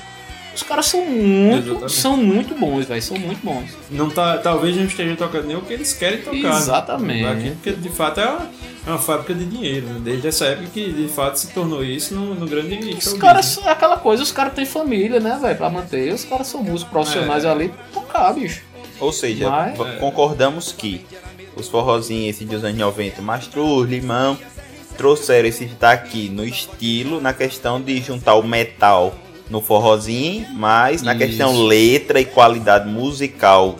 S2: Os caras são muito,
S3: Exatamente.
S2: são muito bons, velho. São muito bons.
S3: Não tá, talvez não esteja tocando nem o que eles querem tocar. né?
S2: Exatamente.
S3: Aqui, porque de fato é uma, é uma fábrica de dinheiro. né? Desde essa época que de fato se tornou isso no, no grande
S2: Os caras, é aquela coisa, os caras têm família, né, velho, pra manter. Os caras são músicos profissionais
S4: É.
S2: ali pra tocar, bicho.
S4: Ou seja,
S2: Mas-
S4: v- concordamos que os forrozinhos esses dos anos 90, Mastruz, Limão, trouxeram esse daqui no estilo, na questão de juntar o metal no forrozinho, mas na
S2: Isso.
S4: questão letra e qualidade musical,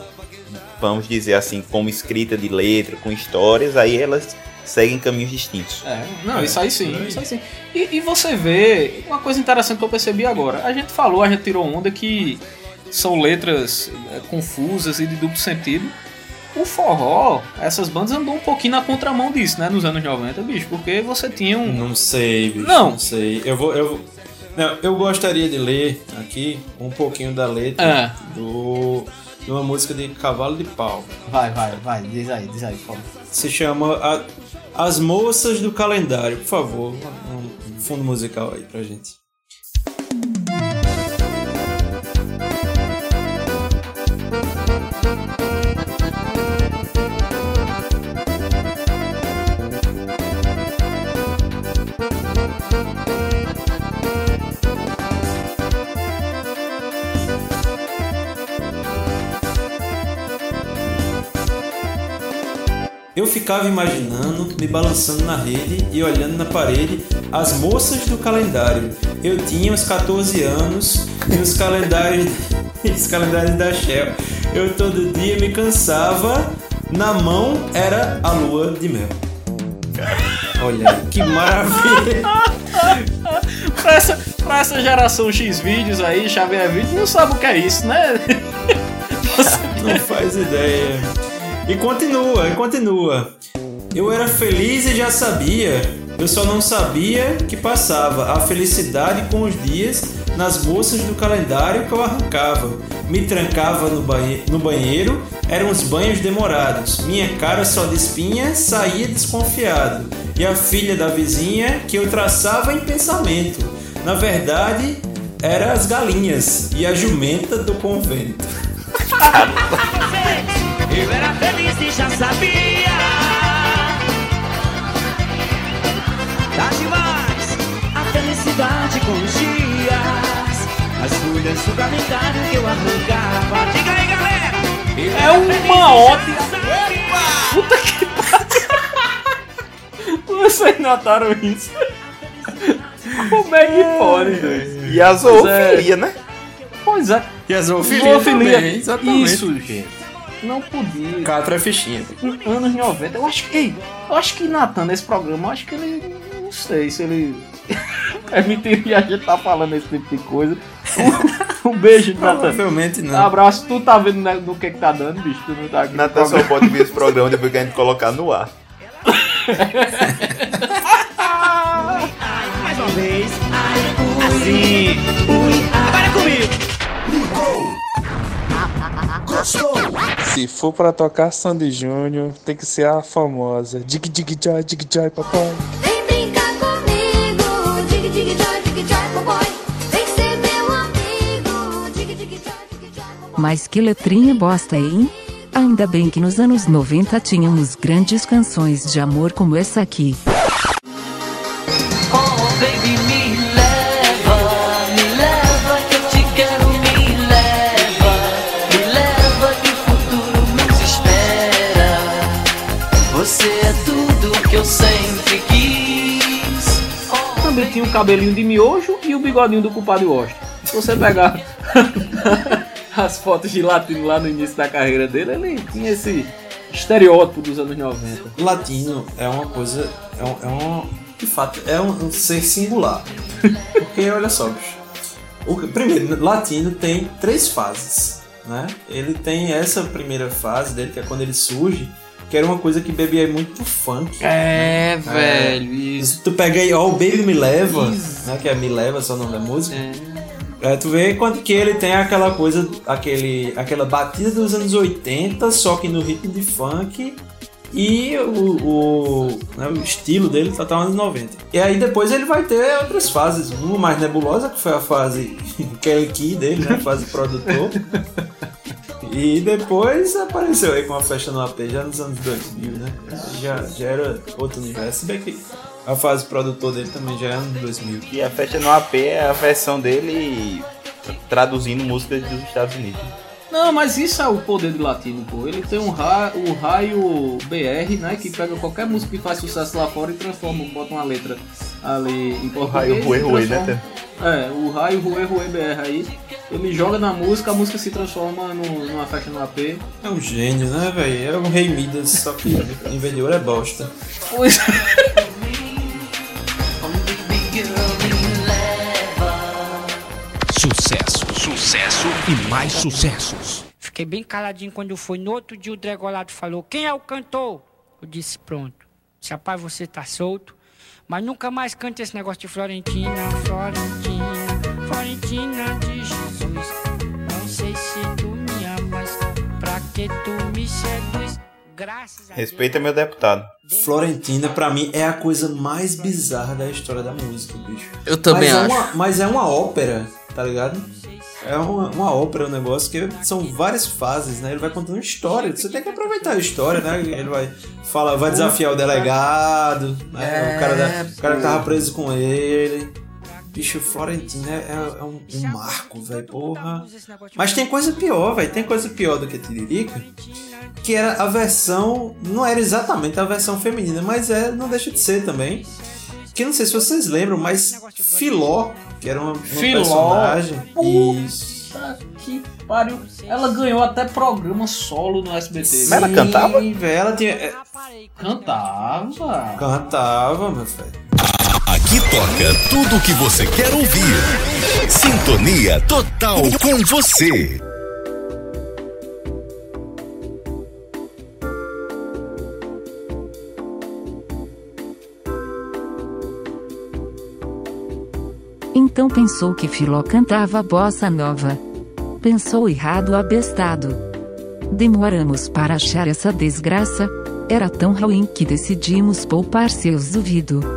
S4: vamos dizer assim, como escrita de letra, com histórias, aí elas seguem caminhos distintos.
S2: É, não, isso aí sim, isso aí sim. E, e você vê, uma coisa interessante que eu percebi agora, a gente falou, a gente tirou onda que são letras é, confusas e de duplo sentido, o forró, essas bandas andou um pouquinho na contramão disso, né? Nos anos 90, bicho, porque você tinha um.
S3: Não sei, bicho.
S2: Não.
S3: Não sei. Eu vou. Eu, não, eu gostaria de ler aqui um pouquinho da letra
S2: É.
S3: do, de uma música de Cavalo de Pau.
S17: Vai, vai, vai, diz aí, diz aí, por favor.
S3: Se chama A- As Moças do Calendário. Por favor, um fundo musical aí pra gente. Eu ficava imaginando, me balançando na rede e olhando na parede as moças do calendário. Eu tinha uns 14 anos e os calendários, os calendários da Shell. Eu todo dia me cansava, na mão era a lua de mel. Olha, que maravilha!
S2: pra, essa, pra essa geração X vídeos aí, Xavier Vídeos, não sabe o que é isso, né?
S3: Não faz ideia. E continua, e continua. Eu era feliz e já sabia. Eu só não sabia que passava a felicidade com os dias nas moças do calendário que eu arrancava. Me trancava no, banhe no banheiro, eram os banhos demorados. Minha cara só de espinha saía desconfiado. E a filha da vizinha que eu traçava em pensamento. Na verdade, eram as galinhas e a jumenta do convento.
S8: Eu era feliz e já sabia. Tá demais a felicidade com os dias. As folhas do calendário que eu arrancava. Diga aí, galera.
S2: É uma ótima. Puta que pariu! Vocês notaram isso? Como é que pode, velho?
S4: E a zoofilia, né?
S2: Pois é.
S3: E a zoofilia também, exatamente.
S2: Isso, gente. Não podia.
S3: Catra é fichinha.
S2: Em anos 90, eu acho que. ei, Eu acho que Natan, nesse programa, eu acho que ele. Não sei se ele. Permitiria a gente estar falando esse tipo de coisa. Um, um beijo, Natan.
S3: Provavelmente não.
S2: Abraço, tu tá vendo né, no que que tá dando, bicho? Tu não tá aqui.
S4: Natan só pode ver esse programa depois que a gente colocar no ar.
S8: Mais uma vez. Assim. Ui. Agora é comigo.
S18: Se for pra tocar Sandy Júnior, tem que ser a famosa. Dig dig joy, dig joy, papai.
S6: Vem brincar comigo, dig dig joy, dig joy, boy. Vem ser meu amigo, dig dig joy, dig joy.
S12: Mas que letrinha bosta, hein? Ainda bem que nos anos 90 tínhamos grandes canções de amor como essa aqui.
S8: Sempre quis.
S2: Também tinha o cabelinho de miojo e o bigodinho do culpado Washington. Se você pegar as fotos de Latino lá no início da carreira dele, ele tinha esse estereótipo dos anos 90.
S3: Latino é uma coisa. É um. É um de fato, é um, um ser singular. Porque, olha só, bicho. O, primeiro, latino tem três fases. Né? Ele tem essa primeira fase dele, que é quando ele surge, que era uma coisa que bebia muito funk.
S2: É,
S3: né?
S2: velho,
S3: isso. Tu pega aí, ó, o Baby Me Leva, né? Que é Me Leva, só o nome da música. É, tu vê quanto que ele tem aquela coisa, aquele, aquela batida dos anos 80, só que no ritmo de funk. E o, o, né, o estilo dele tá até anos 90. E aí depois ele vai ter outras fases. Uma mais nebulosa, que foi a fase Kelly Key dele, né? A fase produtor. E depois apareceu aí com a festa no AP já nos anos 2000, né? Já, já era outro universo. Se bem que a fase produtor dele também já é anos 2000.
S4: E a festa no AP é a versão dele traduzindo músicas dos Estados Unidos.
S2: Não, mas isso é o poder do latino, pô. Ele tem um ra o raio BR, né? Que pega qualquer música que faz sucesso lá fora e transforma, bota uma letra ali em português.
S4: raio
S2: e
S4: Rue,
S2: transforma-
S4: né,
S2: É, o raio Rue Rue BR aí. Ele joga na música, a música se transforma no- numa faixa no AP.
S3: É um gênio, né, velho? É um rei Midas, só que em vez de ouro é bosta.
S2: Pois
S5: Sucesso, sucesso e mais sucessos.
S11: Fiquei bem caladinho quando foi. No outro dia o Dregolado falou: Quem é o cantor? Eu disse: Pronto. Se rapaz, você tá solto. Mas nunca mais cante esse negócio de Florentina, Florentina, Florentina de Jesus. Não sei se tu me amas, pra que tu me seduz. Graças a
S4: Respeita meu deputado.
S3: Florentina, pra mim, é a coisa mais bizarra da história da música, bicho.
S7: Eu também
S3: mas É
S7: acho.
S3: uma, mas é uma ópera, tá ligado? É uma, uma ópera, um negócio que são várias fases, né? Ele vai contando história. Você tem que aproveitar a história, né? Ele vai falar, vai desafiar o delegado, né? o, cara da- o cara que tava preso com ele. Bicho, Florentina é, é um, um marco, velho, porra. Mas tem coisa pior, velho. Tem coisa pior do que Tiririca. Que era a versão. Não era exatamente a versão feminina, mas é, não deixa de ser também. Que não sei se vocês lembram, mas Filó, que era uma, uma
S2: Filó.
S3: personagem.
S2: Puta que pariu. Ela ganhou até programa solo no SBT.
S3: Mas ela cantava? velho, ela tinha. é,
S2: Cantava.
S3: Cantava, meu velho.
S9: Toca tudo o que você quer ouvir. Sintonia total com você.
S12: Então pensou que Filó cantava bossa nova. Pensou errado abestado. Demoramos para achar essa desgraça. Era tão ruim que decidimos poupar seus ouvidos.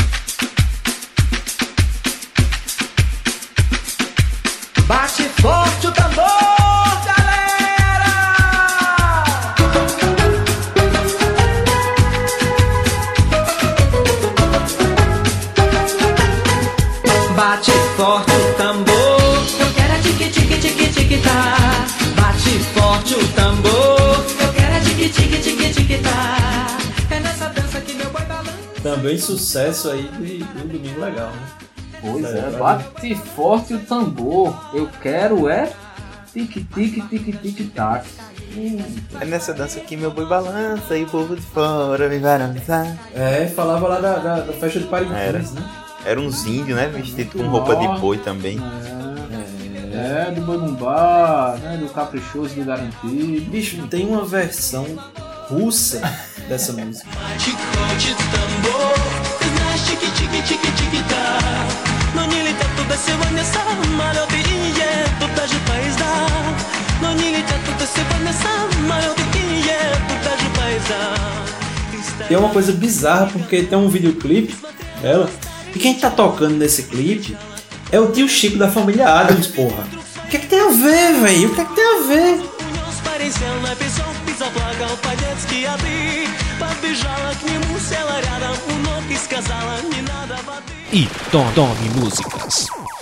S3: Também sucesso aí de, de um domingo legal, né?
S2: Pois é, bate forte o tambor. Eu quero é tic-tic, tic-tic-tac.
S4: É nessa dança que meu boi balança e o povo de fora me balançar.
S3: É, falava lá da, da, da festa de Parintins,
S4: Era.
S3: né?
S4: Era uns índios, né? Vestido com roupa de boi também.
S2: É, do Bangumbá, né, do Caprichoso do Garantido.
S3: Bicho, tem uma versão russa dessa música
S8: tiki tiki ta No da se malo izda No da se malo izda
S3: Tem uma coisa bizarra porque tem um videoclipe dela e quem tá tocando nesse clipe é o tio Chico da família Adams, porra. O que é que tem a ver, velho? O que é que tem a ver?
S8: Унес парень, сел на песок и заплакал по-детски, а ты подбежала к нему, села рядом у ног и сказала, не надо воды.
S5: E Tom Tome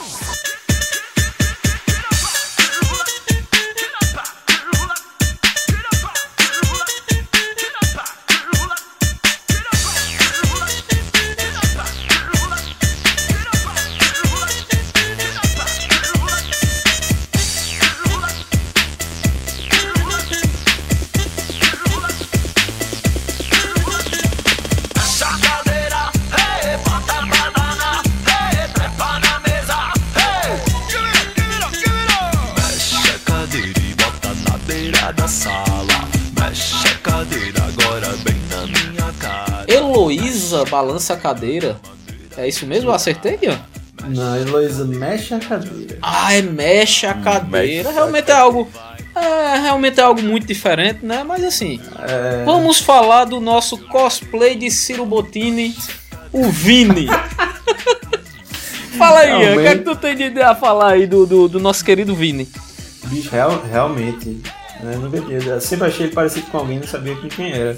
S2: Balança a cadeira. É isso mesmo? Eu acertei, Ian?
S3: Não, Heloísa mexe a cadeira.
S2: Ah, é mexe a cadeira. Realmente é algo. É, realmente é algo muito diferente, né? Mas assim,
S3: É.
S2: vamos falar do nosso cosplay de Ciro Bottini, o Vini. Fala aí, Ian, o que é que
S3: Realmente.
S2: tu tem de ideia a falar aí do, do, do nosso querido Vini?
S3: Bicho, real- realmente. Né? Nunca tinha. Eu sempre achei ele parecido com alguém, não sabia quem era.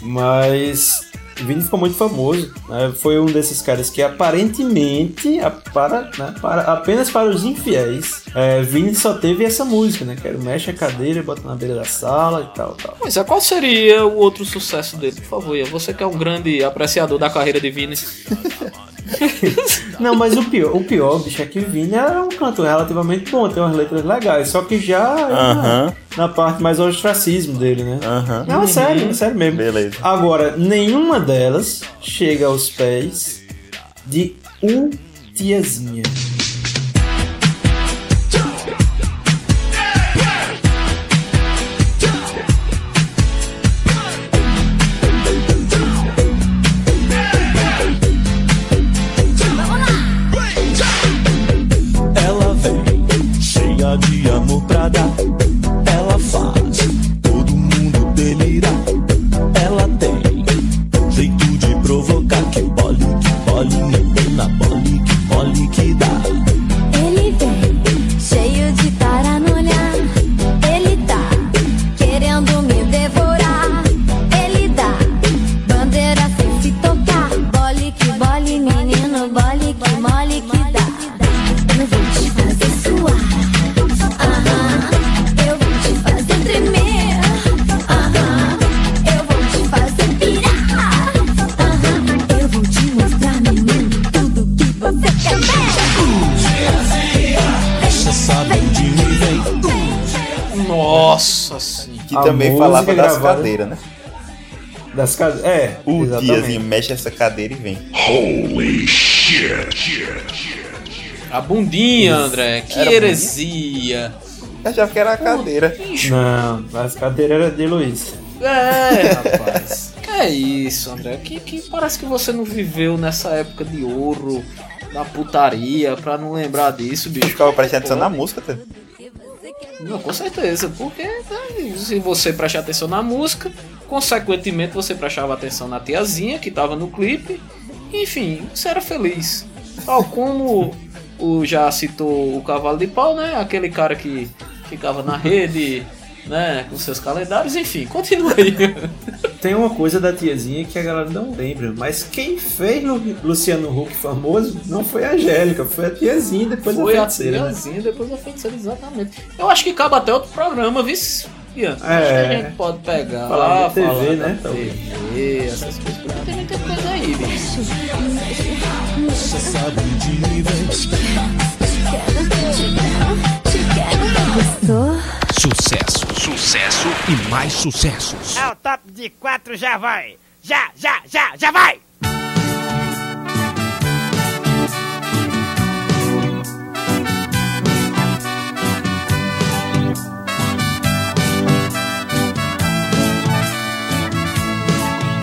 S3: Mas. O Vini ficou muito famoso. né? Foi um desses caras que aparentemente, a- para, né, para- apenas para os infiéis, é, Vini só teve essa música, né? Que era mexe a cadeira, bota na beira da sala e tal, tal.
S2: Pois é, qual seria o outro sucesso dele? Por favor, Ian, você que é um grande apreciador da carreira de Vini.
S3: Não, mas o pior, o pior, bicho, é que o Vini era um cantor relativamente bom, tem umas letras legais, só que já
S4: Aham.
S3: na, na parte mais ostracismo dele, né?
S4: Aham.
S3: Não, é sério, é sério mesmo.
S4: Beleza.
S3: Agora, nenhuma delas chega aos pés de U Tiazinha.
S4: Falava das
S3: gravada-
S4: cadeiras, né?
S3: Das cadeiras. É,
S4: O
S3: exatamente.
S4: diazinho mexe essa cadeira e vem.
S9: Holy shit.
S2: A bundinha, André. Que
S4: Era
S2: heresia.
S4: Eu achava que era a cadeira.
S3: Não, as cadeiras eram de Luiz.
S2: É, rapaz. que é isso, André? Que, que parece que você não viveu nessa época de ouro, da putaria, pra não lembrar disso, bicho.
S4: Ficava prestando atenção na música, tá?
S2: Não, com certeza, porque né, se você prestar atenção na música, consequentemente você prestava atenção na tiazinha que tava no clipe, enfim, você era feliz. Tal como o já citou o cavalo de pau, né? Aquele cara que ficava na rede, né? Com seus calendários, enfim, continua aí.
S3: Tem uma coisa da tiazinha que a galera não lembra, mas quem fez Lu- Luciano Huck famoso não foi a Angélica, foi a tiazinha depois
S2: Foi
S3: a
S2: a
S3: feiticeira. né?
S2: tiazinha, depois a feiticeira, exatamente. Eu acho que cabe até outro programa, viu? Ian? Acho que a gente pode pegar.
S3: Falar de TV,
S2: falar da
S3: né, talvez.
S2: TV, essas coisas. Porque tem muita coisa aí, bicho.
S8: Você sabe vem.
S6: Gostou?
S5: Sucesso, sucesso e mais sucessos.
S11: É o top de quatro, já vai! Já, já, já, já vai!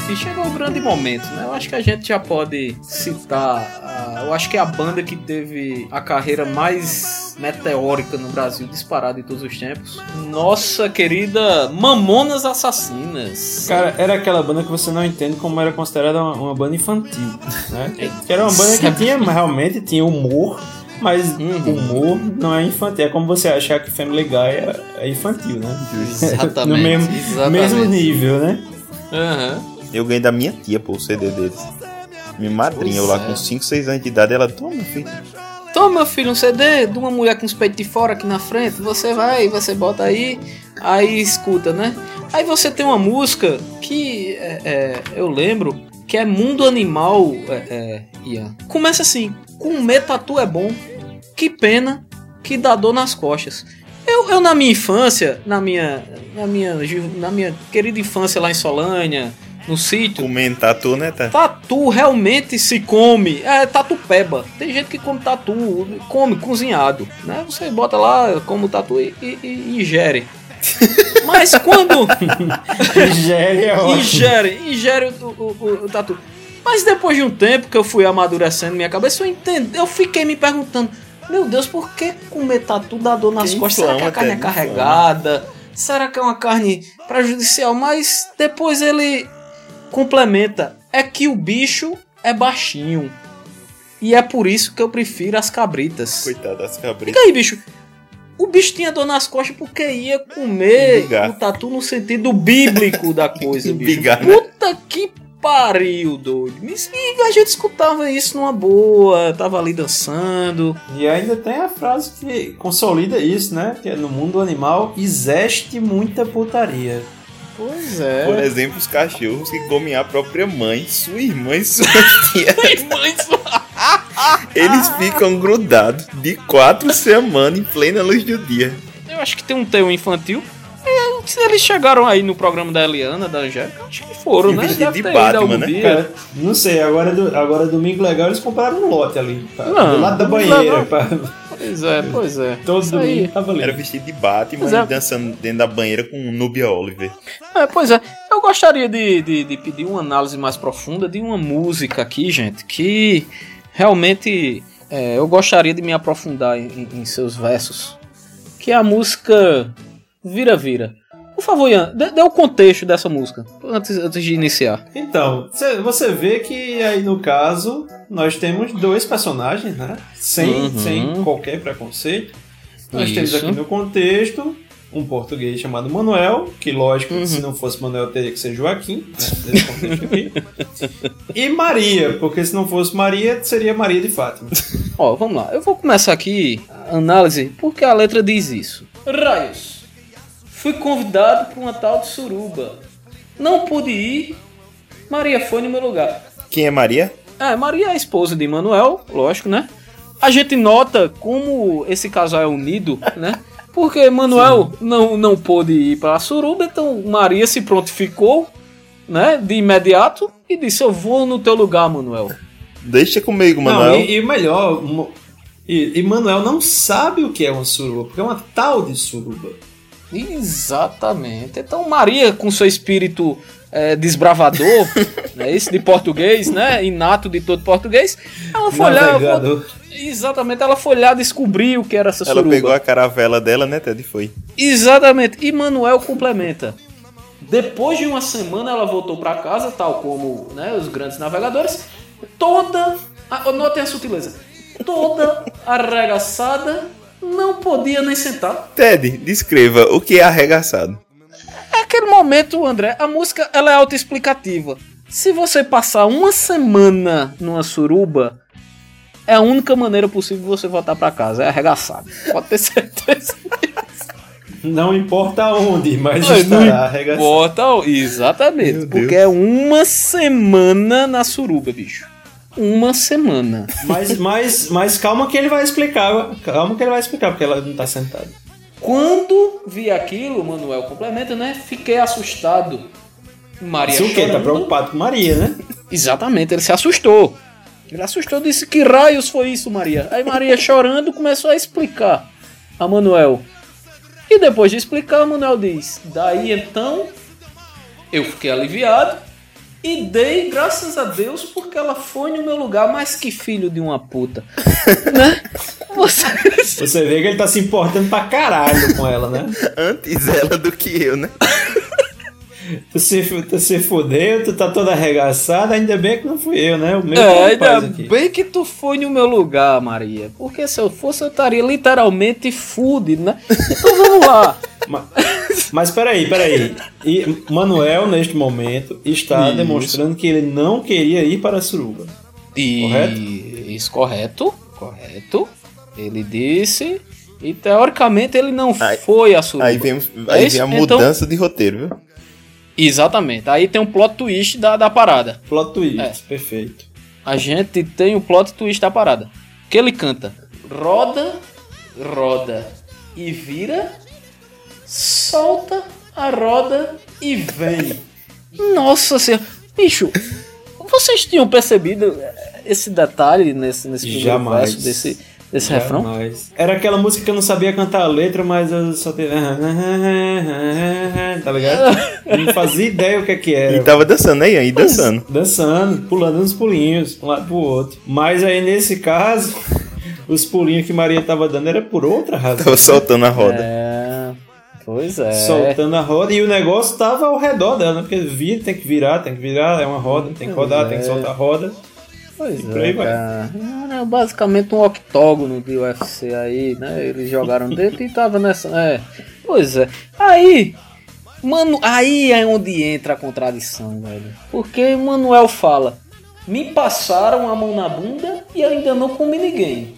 S2: E chegou o grande momento, né? Eu acho que a gente já pode citar. eu acho que é a banda que teve a carreira mais meteórica no Brasil, disparada em todos os tempos. Nossa querida Mamonas Assassinas.
S3: Cara, era aquela banda que você não entende como era considerada uma, uma banda infantil, né? Que era uma banda que tinha, realmente tinha humor, mas humor não é infantil. É como você achar que Family Guy é, é infantil, né?
S2: Exatamente,
S3: no mesmo,
S2: exatamente.
S3: mesmo nível, né?
S2: Aham.
S4: Eu ganhei da minha tia, pô, o CD deles. Minha madrinha, eu lá
S2: Pois é.
S4: com 5, 6 anos de idade, ela toma, filho.
S2: Toma, meu filho, um CD de uma mulher com os peitos de fora aqui na frente. Você vai, você bota aí, aí escuta, né? Aí você tem uma música que é, é, eu lembro que é Mundo Animal, é, é, Ian. Começa assim: comer tatu é bom, que pena que dá dor nas costas. Eu, eu na minha infância, na minha, na minha, na minha querida infância lá em Solânia, no sítio.
S4: Comendo tatu, né, tá?
S2: Tatu realmente se come. É tatu peba. Tem gente que come tatu, come cozinhado. Né? Você bota lá, come o tatu e, e- e ingere. Mas quando.
S3: Ingere é ótimo.
S2: ingere, ingere o, o- o- o tatu. Mas depois de um tempo que eu fui amadurecendo minha cabeça, eu entendi. Eu fiquei me perguntando: Meu Deus, por que comer tatu dá dor nas
S4: Que
S2: costas? Será que a carne é carregada? Será que é uma carne prejudicial? Mas depois ele complementa: é que o bicho é baixinho. E é por isso que eu prefiro as cabritas.
S4: Coitado das cabritas.
S2: Fica aí, bicho. O bicho tinha dor nas costas porque ia comer
S4: Bigar.
S2: o tatu no sentido bíblico da coisa, bicho.
S4: Bigar, né?
S2: Puta que pariu, doido. E a gente escutava isso numa boa, tava ali dançando.
S3: E ainda tem a frase que consolida isso, né? Que é no mundo animal existe muita putaria.
S2: Pois é.
S4: Por exemplo, os cachorros que comem a própria mãe, sua irmã e sua tia. Eles ficam grudados de quatro semanas em plena luz do dia.
S2: Eu acho que tem um teu infantil. É, se eles chegaram aí no programa da Eliana, da Angélica, acho que foram,
S4: E
S2: né? Deve
S4: de Batman,
S2: algum
S4: né?
S2: dia.
S3: Cara, não sei, agora, do, agora domingo legal eles compraram um lote ali. Tá?
S2: Não,
S3: do lado da banheira.
S2: legal.
S3: pra-
S2: Pois é, pois é.
S3: Todo
S2: Isso aí.
S3: domingo tava ali.
S4: Era vestido de Batman
S2: é.
S4: e dançando dentro da banheira com Nubia Oliver.
S2: É, pois é. Eu gostaria de, de, de pedir uma análise mais profunda de uma música aqui, gente, que realmente é, eu gostaria de me aprofundar em, em seus versos. que é a música Vira Vira. Por favor, Ian, dê, dê o contexto dessa música, antes, antes de iniciar.
S3: Então, cê- você vê que aí no caso nós temos dois personagens, né? Sem,
S2: Uhum.
S3: sem qualquer preconceito. Nós temos
S2: Isso.
S3: aqui no contexto um português chamado Manuel, que lógico,
S2: Uhum.
S3: se não fosse Manuel teria que ser Joaquim, né? Nesse contexto aqui. E Maria, porque se não fosse Maria, seria Maria de Fátima.
S2: Ó, vamos lá. Eu vou começar aqui a análise porque a letra diz isso. Raios. Fui convidado para uma tal de suruba. Não pude ir. Maria foi no meu lugar.
S4: Quem é Maria?
S2: É, Maria é a esposa de Manuel, lógico, né? A gente nota como esse casal é unido, né? Porque Manuel não, não pôde ir para a suruba, então Maria se prontificou, né? De imediato e disse: Eu vou no teu lugar, Manuel.
S4: Deixa comigo,
S3: Não,
S4: Manuel.
S3: e, e melhor, e, e Manuel não sabe o que é uma suruba, porque é uma tal de suruba.
S2: Exatamente. Então Maria, com seu espírito é, desbravador, né, esse de português, né, inato de todo português, ela foi lá, exatamente, ela foi lá descobrir o que era essa
S4: Ela
S2: suruba.
S4: pegou a caravela dela, né, Ted? Foi.
S2: Exatamente. E Manuel complementa. Depois de uma semana ela voltou para casa, tal como né, os grandes navegadores, toda, a- notem a sutileza, toda arregaçada, não podia nem sentar.
S4: Ted, descreva o que é arregaçado.
S2: É aquele momento, André, a música ela é autoexplicativa. Se você passar uma semana numa suruba, é a única maneira possível de você voltar para casa, é arregaçado. Pode ter certeza.
S3: Não importa onde, mas
S2: Não
S3: estará arregaçado.
S2: importa, exatamente. Porque é uma semana na suruba, bicho. Uma semana.
S3: Mas, mas, mas calma que ele vai explicar. Calma que ele vai explicar, porque ela não tá sentada.
S2: Quando vi aquilo, Manuel complementa, né? Fiquei assustado. Maria
S3: Se o quê? Tá preocupado com Maria, né?
S2: Exatamente, ele se assustou. Ele assustou, disse que raios foi isso, Maria. Aí Maria chorando começou a explicar a Manuel. E depois de explicar, Manuel diz: Daí então eu fiquei aliviado e dei graças a Deus porque ela foi no meu lugar, mais que filho de uma puta. né? Você...
S3: Você vê que ele tá se importando pra caralho com ela, né?
S4: Antes ela do que eu, né?
S3: Tu se, tu se fudeu, tu tá toda arregaçada, ainda bem que não fui eu, né? O meu
S2: É, ainda
S3: aqui.
S2: bem que tu foi no meu lugar, Maria. Porque se eu fosse, eu estaria literalmente fudido, né? Então vamos lá.
S3: Mas peraí, peraí. E Manuel, neste momento, está
S2: Isso.
S3: demonstrando que ele não queria ir para a suruba.
S2: E...
S3: Correto?
S2: Isso, correto. Correto. Ele disse. E teoricamente ele não foi a suruba.
S4: Aí vem,
S2: É
S4: aí
S2: isso?
S4: vem a
S2: Então-
S4: mudança de roteiro, viu?
S2: Exatamente. Aí tem um plot twist da, da parada.
S3: Plot twist,
S2: É.
S3: perfeito.
S2: A gente tem o plot twist da parada. Que ele canta: roda, roda e vira, solta a roda e vem. Nossa senhora, bicho, vocês tinham percebido esse detalhe nesse, nesse primeiro verso desse, desse refrão?
S3: Jamais. Era aquela música que eu não sabia cantar a letra, mas eu só tinha. Tá ligado? Não fazia ideia o que é que era.
S4: E tava dançando, né, Ian? E dançando.
S3: Dançando, pulando uns pulinhos, um lado pro outro. Mas aí nesse caso, os pulinhos que Maria tava dando era por outra razão.
S4: Tava soltando a roda.
S2: É, pois é.
S3: Soltando a roda e o negócio tava ao redor dela, né? Porque vira, tem que virar, tem que virar, é uma roda, tem que rodar,
S2: Pois
S3: tem que
S2: é.
S3: soltar a roda.
S2: Pois
S3: E por aí
S2: é,
S3: vai.
S2: cara. Era basicamente um octógono de UFC aí, né? Eles jogaram dentro e tava nessa. É. Pois é. Aí. Mano, aí é onde entra a contradição, velho. Porque Manuel fala: Me passaram a mão na bunda e ainda não comi ninguém.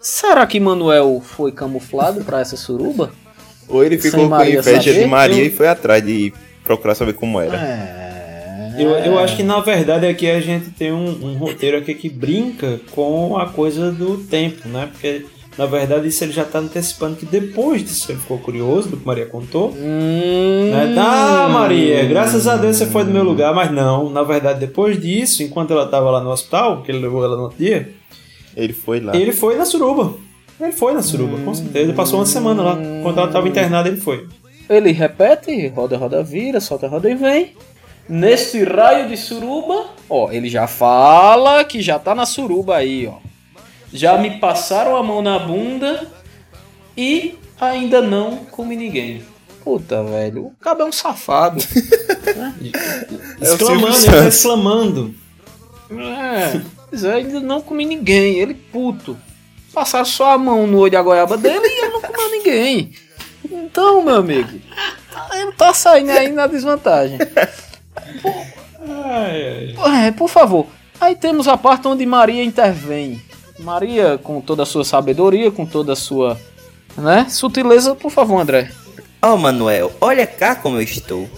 S2: Será que Manuel foi camuflado pra essa suruba?
S4: Ou ele
S2: Sem
S4: ficou com
S2: Maria
S4: inveja
S2: saber?
S4: de Maria
S2: Eu-
S4: e foi atrás de procurar saber como era.
S2: É.
S3: Eu, eu acho que na verdade aqui a gente tem um, um roteiro aqui que brinca com a coisa do tempo, né? Porque na verdade isso ele já tá antecipando que depois disso ele ficou curioso do que Maria contou.
S2: Hum.
S3: Né? Ah, Maria, graças a Deus você foi do meu lugar, mas não. Na verdade, depois disso, enquanto ela tava lá no hospital, que ele levou ela no outro dia,
S4: Ele foi lá.
S3: ele foi na suruba. Ele foi na suruba, com certeza. Ele passou uma semana lá. Enquanto ela tava internada, ele foi.
S2: Ele repete, roda, roda, vira, solta, roda e vem. Nesse raio de suruba, ó, ele já fala que já tá na suruba aí, ó. Já me passaram a mão na bunda e ainda não comi ninguém. Puta, velho, o cabo é um safado.
S3: É
S2: Exclamando, tá exclamando. É, pois é, ainda não comi ninguém, ele puto. Passaram só a mão no olho da goiaba dele e ele não comeu ninguém. Então, meu amigo, ele tá saindo aí na desvantagem. É, por favor. Aí temos a parte onde Maria intervém. Maria, com toda a sua sabedoria, com toda a sua né, sutileza, por favor, André.
S19: Oh, Manuel, olha cá como eu estou.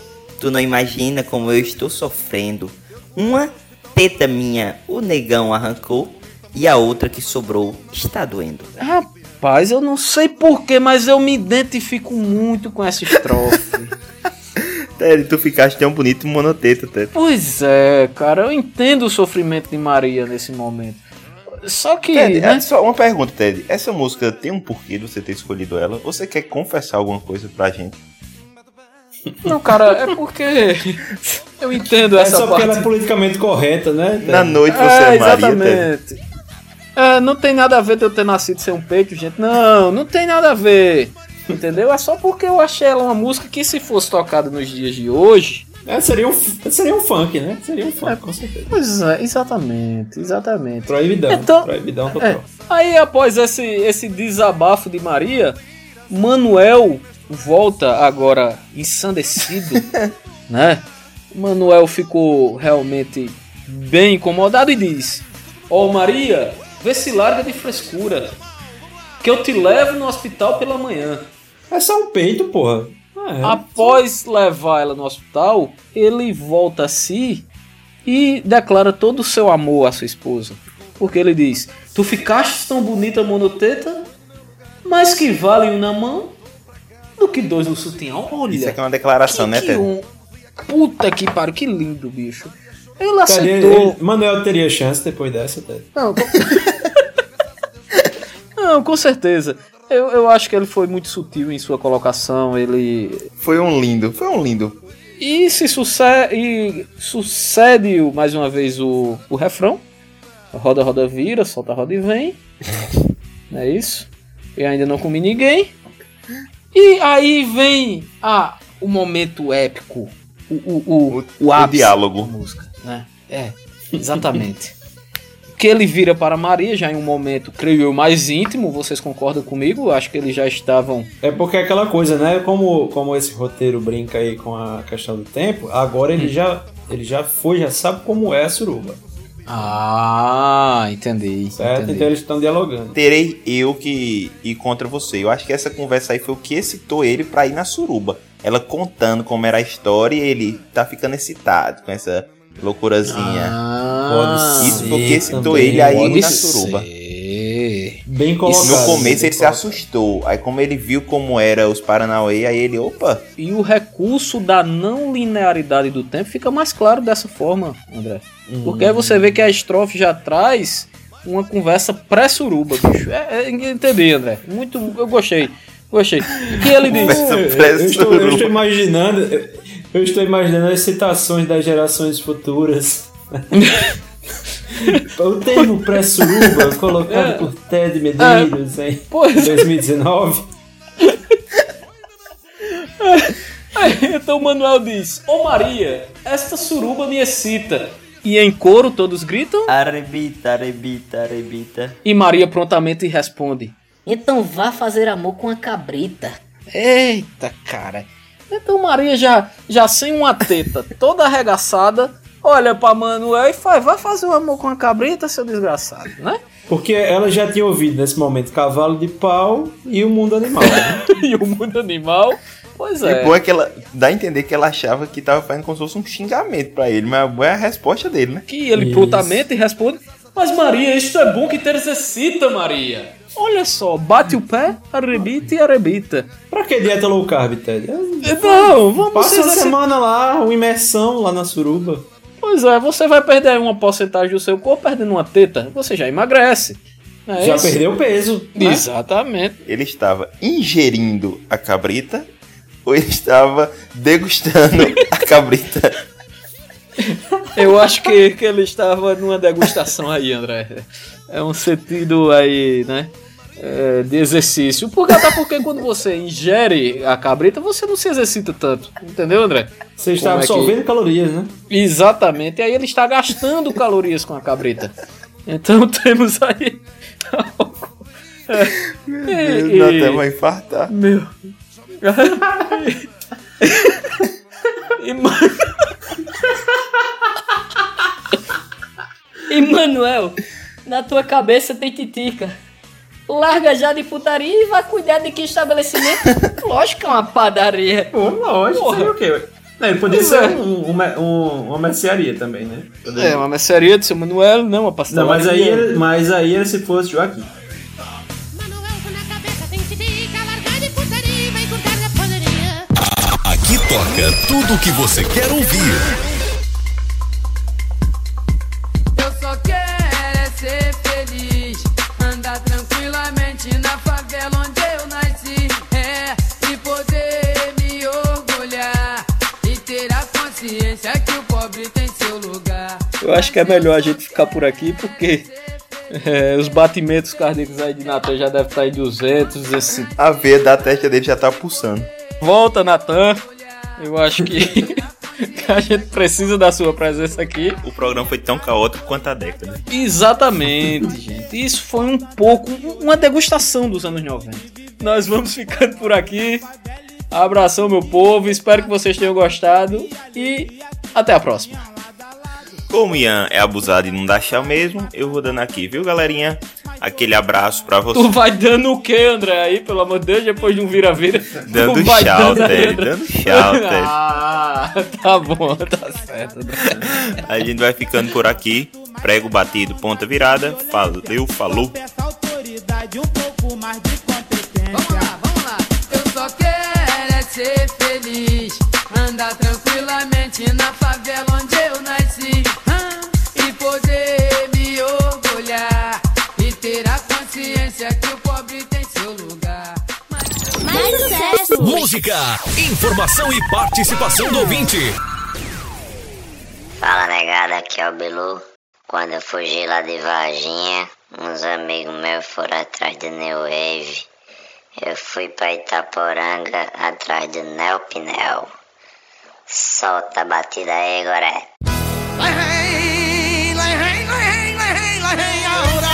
S19: Tu não imagina como eu estou sofrendo. Uma teta minha o negão arrancou e a outra que sobrou está doendo.
S2: Rapaz, eu não sei porquê, mas eu me identifico muito com essa estrofe.
S4: Ted, tu ficaste tão bonito monoteta, Ted.
S2: pois é, cara, eu entendo o sofrimento de Maria nesse momento. Só que.
S4: Ted,
S2: né?
S4: é só uma pergunta, Ted. Essa música tem um porquê de você ter escolhido ela? Ou Você quer confessar alguma coisa pra gente?
S2: Não, cara, é porque eu entendo
S3: É
S2: essa
S3: só porque
S2: parte.
S3: ela é politicamente correta, né?
S4: Na noite você
S2: é,
S4: é, Maria, Ted.
S2: exatamente. É, não tem nada a ver de eu ter nascido sem um peito, gente. Não, não tem nada a ver. Entendeu? É só porque eu achei ela uma música que se fosse tocada nos dias de hoje.
S3: É, seria, um, seria um funk, né? Seria um funk, com certeza.
S2: Pois é, exatamente, exatamente.
S3: Proibidão.
S2: Então,
S3: proibidão total.
S2: É, aí após esse, esse desabafo de Maria, Manuel volta agora ensandecido, né? Manuel ficou realmente bem incomodado e diz: Ó Maria, vê se larga de frescura, que eu te levo no hospital pela manhã.
S3: É só um peito, porra. É.
S2: Após levar ela no hospital, ele volta a si e declara todo o seu amor à sua esposa. Porque ele diz: Tu ficaste tão bonita, monoteta, mas que vale um na mão do que dois no sutiã. Olha.
S4: Isso aqui é uma declaração, né,
S2: que
S4: Ted?
S2: um... Puta que pariu, que lindo, bicho. Ele aceitou.
S3: Manuel teria chance depois dessa, Ted.
S2: Não, com... Não, com certeza. Eu, eu acho que ele foi muito sutil em sua colocação. Ele
S4: Foi um lindo, foi um lindo.
S2: E se sucede, e sucede o- mais uma vez o, o refrão. Roda, roda, vira, solta, roda e vem. Não é isso? Eu ainda não comi ninguém. E aí vem ah, o momento épico. O, o, o, o, ápice
S4: diálogo.
S2: da música, né? É, exatamente. que ele vira para Maria já em um momento, creio eu, mais íntimo. Vocês concordam comigo? Acho que eles já estavam
S3: É porque é aquela coisa, né? Como, como esse roteiro brinca aí com a questão do tempo, agora ele já ele já foi, já sabe como é a suruba.
S2: Ah, entendi.
S3: Certo?
S2: entendi.
S3: Então eles estão dialogando.
S4: Terei eu que ir contra você. Eu acho que essa conversa aí foi o que excitou ele pra ir na suruba. Ela contando como era a história e ele tá ficando excitado com essa loucurazinha.
S2: Ah,
S4: Isso foi o que
S3: ser
S4: excitou
S3: também,
S4: ele aí
S2: pode
S4: na suruba.
S3: Bem
S4: Isso
S3: colocado.
S4: no começo ele se
S3: colocado.
S4: assustou. Aí como ele viu como era os Paranauê, aí ele, opa,
S2: E o recurso da não linearidade do tempo fica mais claro dessa forma, André. Porque aí você vê que a estrofe já traz uma conversa pré-suruba, bicho. É, é, entendi, André. Muito, eu gostei. Gostei. O que ele diz?
S4: Conversa
S3: Eu estou, eu estou imaginando, eu estou imaginando as citações das gerações futuras. o termo pré-suruba colocado
S2: É.
S3: por Ted Medeiros em
S2: Pois é.
S3: 2019.
S2: Aí, então o Manuel diz: Ô Maria, esta suruba me excita. E em coro todos gritam.
S19: Arrebita, arrebita, arrebita.
S2: E Maria prontamente responde:
S20: Então vá fazer amor com a cabrita.
S2: Eita, cara. Então Maria já, já sem uma teta toda arregaçada, olha pra Manuel e faz: vai fazer um amor com a cabrita, seu desgraçado, né?
S3: Porque ela já tinha ouvido nesse momento Cavalo de Pau e o Mundo Animal. né?
S2: e o mundo animal. Pois
S4: E
S2: é.
S4: bom é que ela dá a entender que ela achava que tava fazendo como se fosse um xingamento pra ele, mas é a resposta dele, né?
S2: Que ele prontamente responde: Mas Maria, isto é bom que te excita, Maria. Olha só, bate o pé, arrebita e arrebita.
S3: pra que dieta low carb, Ted?
S2: Não, vamos
S3: Passa uma
S2: ser-
S3: semana lá, uma imersão lá na suruba.
S2: Pois é, você vai perder uma porcentagem do seu corpo perdendo uma teta, você já emagrece. É
S3: Já
S2: isso?
S3: perdeu peso. né?
S2: Exatamente.
S4: Ele estava ingerindo a cabrita ou ele estava degustando a cabrita?
S2: Eu acho que, que ele estava numa degustação aí, André. É um sentido aí, né? é, de exercício. Porque até porque quando você ingere a cabrita, você não se exercita tanto. Entendeu, André?
S3: Você está
S2: Como é que-
S3: absorvendo calorias, né?
S2: Exatamente. E aí ele está gastando calorias com a cabrita. Então temos aí.
S4: Meu
S2: E-
S4: Deus,
S2: e-
S4: até vai infartar.
S2: Meu. e, ma-
S20: E Manuel, na tua cabeça tem titica. Larga já de putaria e vai cuidar de que estabelecimento? Lógico que é uma padaria.
S3: Pô, lógico,
S20: Porra.
S3: seria o quê? Não, ele
S2: Pois
S3: ser
S2: é.
S3: um, um, um- uma mercearia também, né?
S2: É, uma mercearia de seu Manuel, não uma pastelaria.
S3: Não, mas aí, ele- mas aí ele se fosse Joaquim.
S9: Toca tudo o que você quer ouvir.
S21: Eu só quero é ser feliz, andar tranquilamente na favela onde eu nasci, é, e poder me orgulhar e ter a consciência que o pobre tem seu lugar.
S2: Eu acho que é melhor a gente ficar por aqui porque é, os batimentos cardíacos aí de Natan já devem estar em 200. Esse...
S4: A veia da testa dele já tá pulsando.
S2: Volta, Natan. Eu acho que, a gente precisa da sua presença aqui.
S4: O programa foi tão caótico quanto a década.
S2: Exatamente, gente. Isso foi um pouco uma degustação dos anos 90. Nós vamos ficando por aqui. Abração, meu povo. Espero que vocês tenham gostado. E até a próxima.
S4: Como o Ian é abusado e não dá chá mesmo, eu vou dando aqui, viu, galerinha? Aquele abraço pra você.
S2: Tu vai dando o que, André? Aí, pelo amor de Deus, depois de um vira-vira.
S4: Dando
S2: tu vai
S4: tchau, Ted,
S2: André.
S4: dando tchau, Ted.
S2: Ah, tá bom, tá certo. André.
S4: A gente vai ficando por aqui. Prego batido, ponta virada. Valeu, falou.
S9: Música, informação e participação do ouvinte.
S22: Fala negada, aqui é o Belu. Quando eu fugi lá de Varginha, uns amigos meus foram atrás do New Wave. Eu fui pra Itaporanga atrás do Neo Pinel. Solta a batida aí, Goré.
S8: Arruma